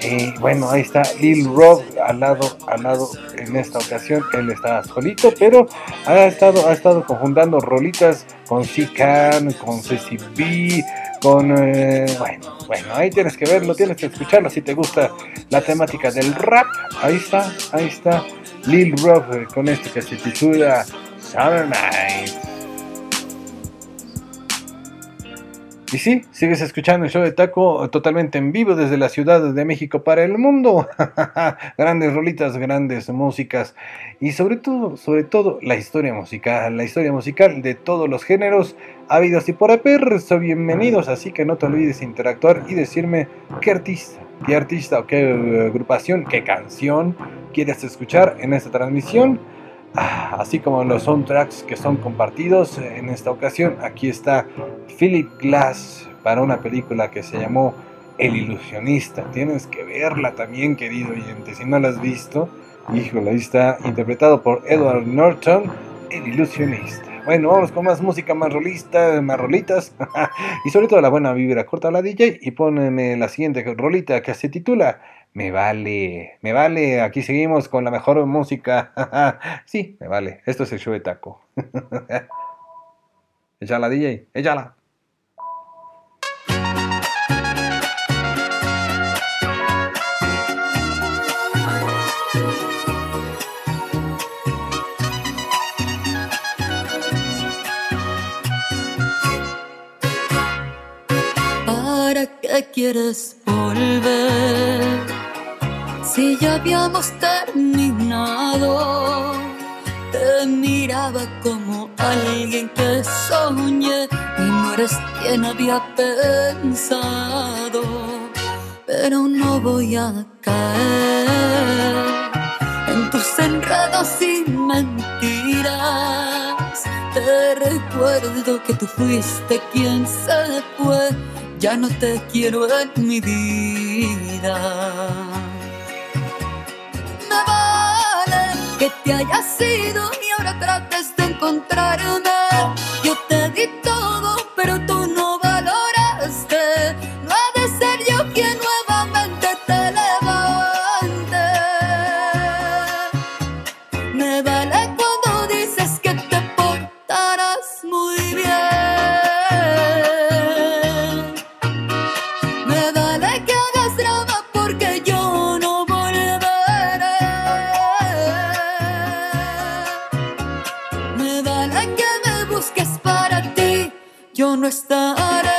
Eh, bueno, ahí está Lil Rob al lado, al lado en esta ocasión. Él está solito, pero ha estado, ha estado conjuntando rolitas con C-Can, con Ceci B, con eh, bueno, bueno, ahí tienes que verlo, tienes que escucharlo si te gusta la temática del rap. Ahí está, ahí está Lil Rob eh, con este que se titula Summer Night. Y sí, sigues escuchando el show de Taco totalmente en vivo desde la Ciudad de México para el mundo. <laughs> grandes rolitas, grandes músicas y sobre todo, sobre todo la historia musical, la historia musical de todos los géneros habidos y por haber. So, bienvenidos, así que no te olvides de interactuar y decirme qué artista, qué artista o qué agrupación, qué canción quieres escuchar en esta transmisión. Así como los soundtracks que son compartidos en esta ocasión, aquí está Philip Glass para una película que se llamó El ilusionista. Tienes que verla también, querido oyente. Si no la has visto, híjole, ahí está interpretado por Edward Norton, El ilusionista. Bueno, vamos con más música, más rolista, más rolitas <laughs> y sobre todo la buena vibra. Corta la DJ y poneme la siguiente rolita que se titula Me vale, me vale. Aquí seguimos con la mejor música. <laughs> sí, me vale. Esto es el show de taco. <laughs> Échala, DJ, échala. ¿Para qué quieres volver? Si ya habíamos terminado, te miraba como alguien que soñé y no eres quien había pensado. Pero no voy a caer en tus enredos y mentiras. Te recuerdo que tú fuiste quien se fue, ya no te quiero en mi vida. Me vale que te hayas ido y ahora trates de encontrarme. Yo estaré.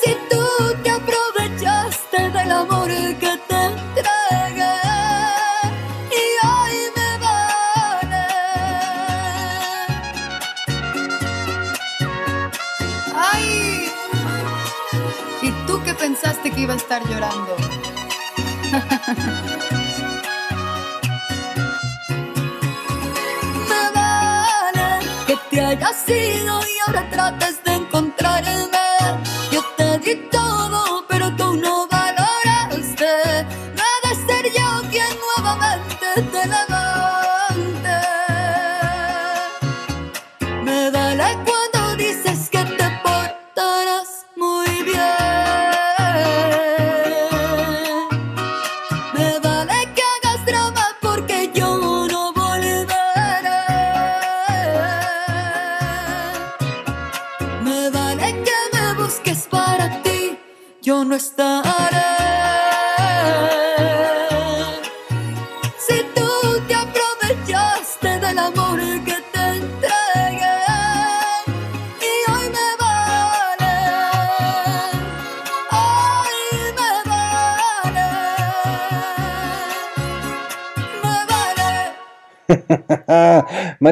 Si tú te aprovechaste del amor que te entregué y hoy me vale. ¡Ay! ¿Y tú qué pensaste que iba a estar llorando? <laughs> te hayas ido y ahora trates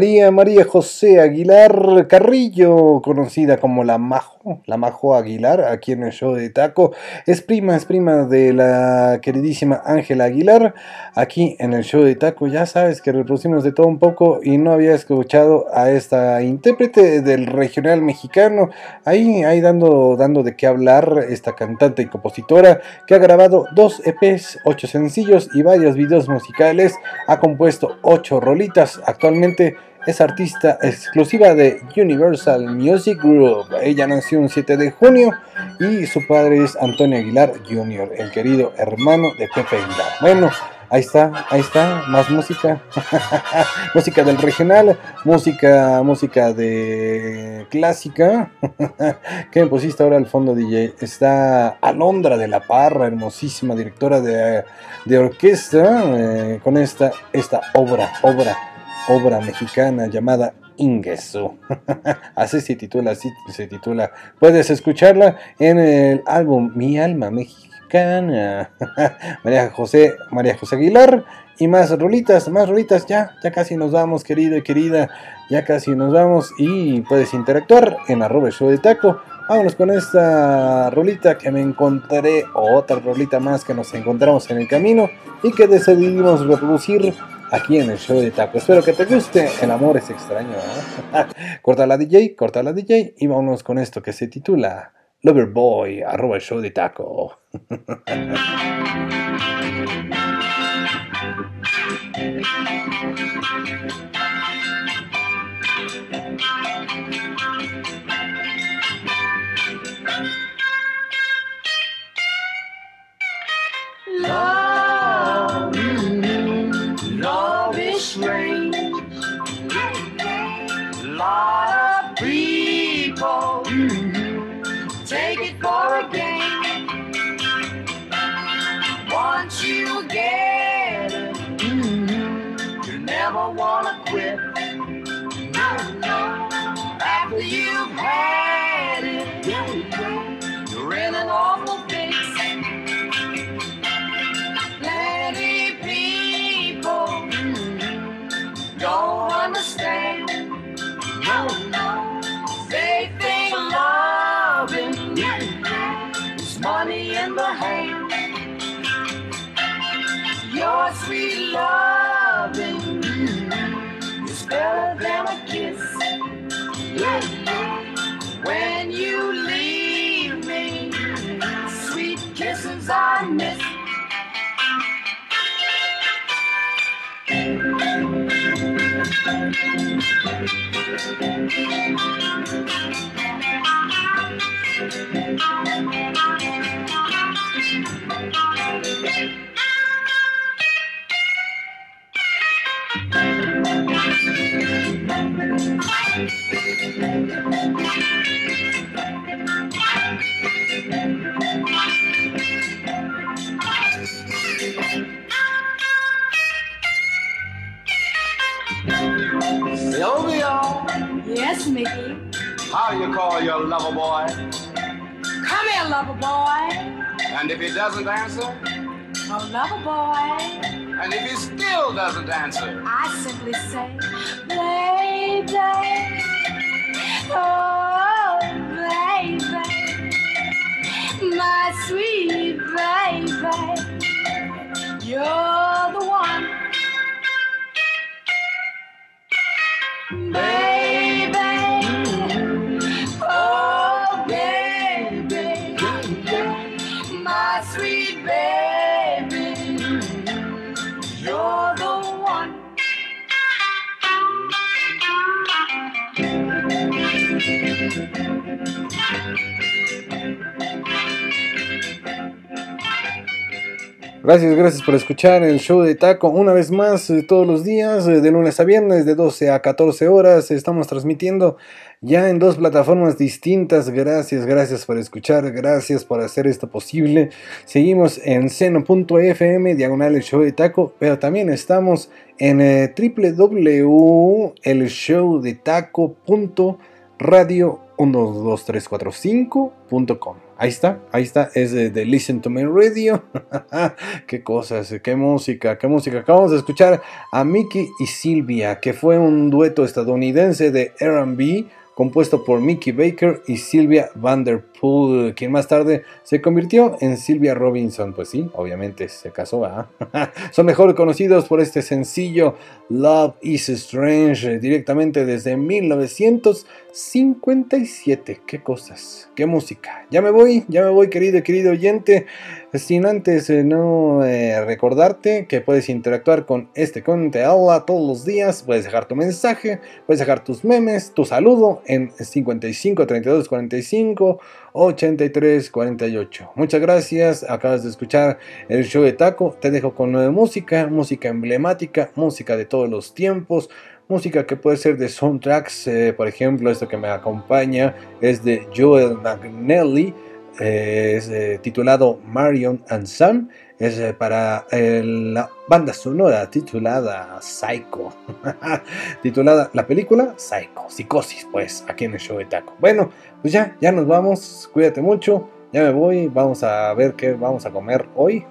María María José Aguilar Carrillo, conocida como la Majo, la Majo Aguilar, aquí en el show de Taco, es prima, es prima de la queridísima Ángela Aguilar, aquí en el show de Taco. Ya sabes que reproducimos de todo un poco y no había escuchado a esta intérprete del regional mexicano, ahí, ahí dando, dando de qué hablar esta cantante y compositora que ha grabado dos EPs, ocho sencillos y varios videos musicales, ha compuesto ocho rolitas, actualmente es artista exclusiva de Universal Music Group. Ella nació un 7 de junio y su padre es Antonio Aguilar Jr., el querido hermano de Pepe Aguilar. Bueno, ahí está, ahí está, más música. <laughs> música del regional, música, música de clásica. <laughs> ¿Qué me pusiste ahora al fondo, DJ? Está Alondra de la Parra, hermosísima directora de, de orquesta, eh, con esta, esta obra, obra obra mexicana llamada Ingesu. <laughs> así se titula, así se titula. Puedes escucharla en el álbum Mi Alma Mexicana. <laughs> María José, María José Aguilar. Y más rolitas, más rolitas, ya, ya casi nos vamos, querido y querida, ya casi nos vamos y puedes interactuar en arroba show de taco. Vámonos con esta rolita que me encontraré, o otra rolita más que nos encontramos en el camino y que decidimos reproducir aquí en el show de taco. Espero que te guste, el amor es extraño. <laughs> corta la DJ, corta la DJ y vámonos con esto que se titula Loverboy, arroba el show de taco. <laughs> is strange. Lot of people take it for a game. Once you get it, you never wanna quit. After you've had money in the hand. Your sweet loving is better than a kiss. When you leave me, sweet kisses I miss. Sylvia, Yes, Mickey. how you call your lover boy? Come here, lover boy. And if he doesn't answer? Oh, lover boy. And if he still doesn't answer? I simply say, baby. Oh, baby. My sweet baby. You're the one. Baby. Gracias, gracias por escuchar el show de Taco una vez más eh, todos los días, eh, de lunes a viernes, de 12 a 14 horas. Estamos transmitiendo ya en dos plataformas distintas. Gracias, gracias por escuchar, gracias por hacer esto posible. Seguimos en seno.fm, diagonal el show de Taco, pero también estamos en eh, www.elshowdetaco.radio12345.com. Ahí está, ahí está, es de, Listen to Me Radio. <laughs> qué cosas, qué música, qué música. Acabamos de escuchar a Mickey y Silvia, que fue un dueto estadounidense de RB compuesto por Mickey Baker y Sylvia Vanderpool, quien más tarde se convirtió en Sylvia Robinson. Pues sí, obviamente se casó. ¿ah? <laughs> Son mejor conocidos por este sencillo Love is Strange, directamente desde 1957. Qué cosas, qué música. Ya me voy, ya me voy, querido y querido oyente. Sin antes eh, no eh, recordarte que puedes interactuar con este con Te habla todos los días. Puedes dejar tu mensaje, puedes dejar tus memes, tu saludo en 55 32 45 83 48. Muchas gracias. Acabas de escuchar el show de Taco. Te dejo con nueva música, música emblemática, música de todos los tiempos. Música que puede ser de soundtracks, eh, por ejemplo, esto que me acompaña es de Joel McNally, eh, eh, titulado Marion and Sam. Es eh, para eh, la banda sonora titulada Psycho. <laughs> titulada la película Psycho, Psicosis, pues, aquí en el show de Taco. Bueno, pues ya, ya nos vamos, cuídate mucho. Ya me voy, vamos a ver qué vamos a comer hoy.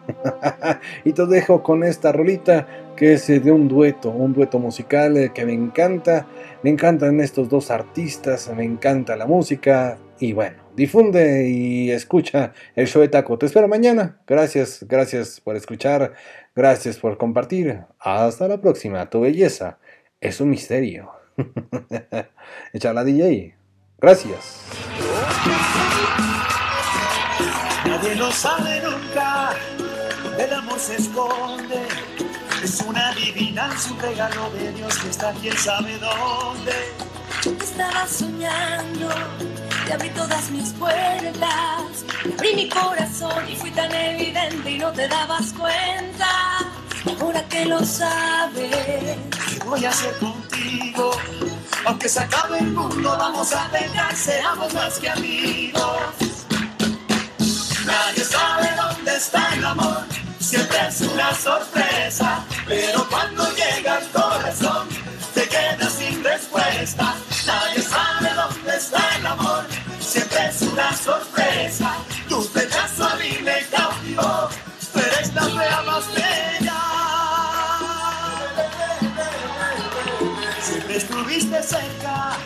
<laughs> y te dejo con esta rolita que es eh, de un dueto, un dueto musical que me encanta. Me encantan estos dos artistas, me encanta la música. Y bueno, difunde y escucha el show de Taco. Te espero mañana. Gracias, gracias por escuchar. Gracias por compartir. Hasta la próxima. Tu belleza es un misterio. <laughs> Echala DJ. Gracias. Nadie lo sabe nunca, el amor se esconde. Es una adivinanza, un regalo de Dios que está quién sabe dónde. Estaba soñando, te abrí todas mis puertas, te abrí mi corazón y fui tan evidente y no te dabas cuenta. Ahora que lo sabes, ¿Qué voy a hacer contigo? Aunque se acabe el mundo, vamos a pegar, seamos más que amigos. Nadie sabe dónde está el amor, siempre es una sorpresa. Pero cuando llega al corazón, te quedas sin respuesta. Nadie sabe dónde está el amor, una sorpresa. Tu pedazo a mí me cautivó, tú eres la fea más bella. Siempre estuviste cerca,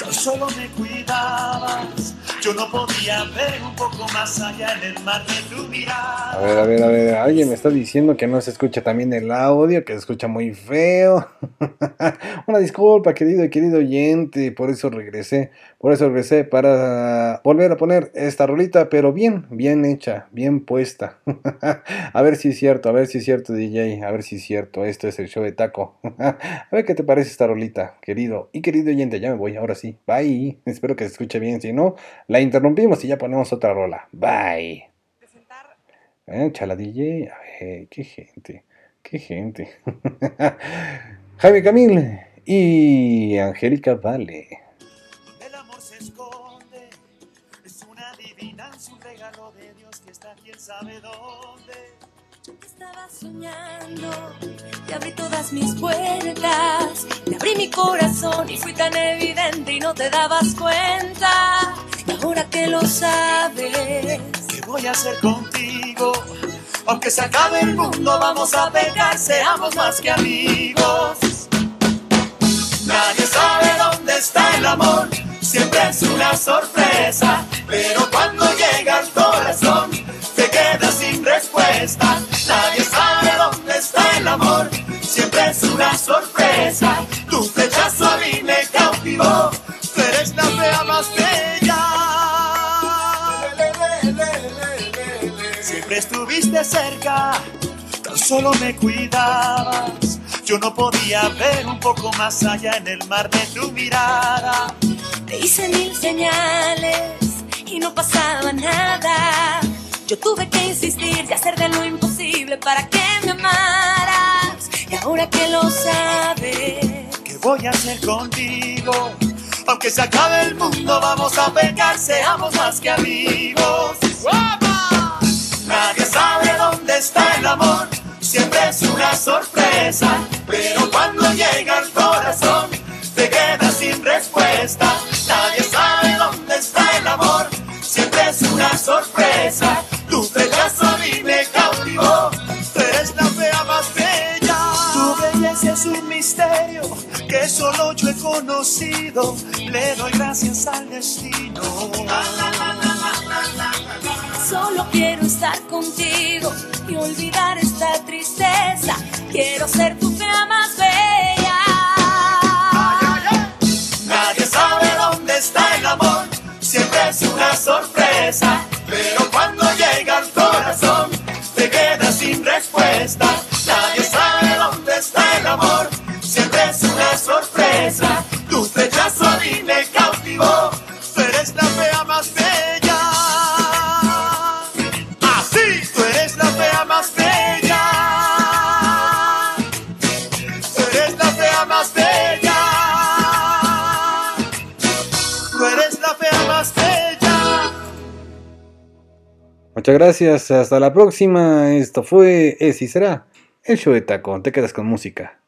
tan solo me cuidabas. Yo no podía ver un poco más allá en el mar de tu mirada. A ver, a ver, a ver. Alguien me está diciendo que no se escucha también el audio, que se escucha muy feo. <laughs> Una disculpa, querido y querido oyente. Por eso regresé. Por eso regresé para volver a poner esta rolita, pero bien, bien hecha, bien puesta. <laughs> a ver si es cierto, a ver si es cierto, DJ. A ver si es cierto. Esto es el show de taco. <laughs> a ver qué te parece esta rolita, querido y querido oyente. Ya me voy, ahora sí. Bye. Espero que se escuche bien. Si no, la interrumpimos y ya ponemos otra rola. Bye. Eh, chala DJ. A ver, qué gente. Qué gente. <laughs> Jaime Camil y Angélica Vale. Sabe dónde. te estaba soñando, te abrí todas mis puertas, te abrí mi corazón y fui tan evidente y no te dabas cuenta. Y ahora que lo sabes, ¿Qué voy a hacer contigo? Aunque se acabe el mundo, vamos a pegar, seamos más que amigos. Nadie sabe dónde está el amor, siempre es una sorpresa. Pero cuando llega al corazón, sin respuesta. Nadie sabe dónde está el amor, siempre es una sorpresa. Tu flechazo a mí me cautivó, tú eres la fea más bella. Siempre estuviste cerca, tan solo me cuidabas. Yo no podía ver un poco más allá en el mar de tu mirada. te hice mil señales y no pasaba nada. Yo tuve que insistir y hacer de lo imposible para que me amaras. Y ahora que lo sabes, ¿Qué voy a hacer contigo? Aunque se acabe el mundo, vamos a pegar, seamos más que amigos. Nadie sabe dónde está el amor, siempre es una sorpresa. Pero cuando llega al corazón, te quedas sin respuesta. Nadie un misterio que solo yo he conocido. Le doy gracias al destino. solo quiero estar contigo y olvidar esta tristeza. Quiero ser tu fea más bella. Nadie sabe dónde está el amor, siempre es una sorpresa. Muchas gracias, hasta la próxima. Esto fue Es y será el show de taco. Te quedas con música.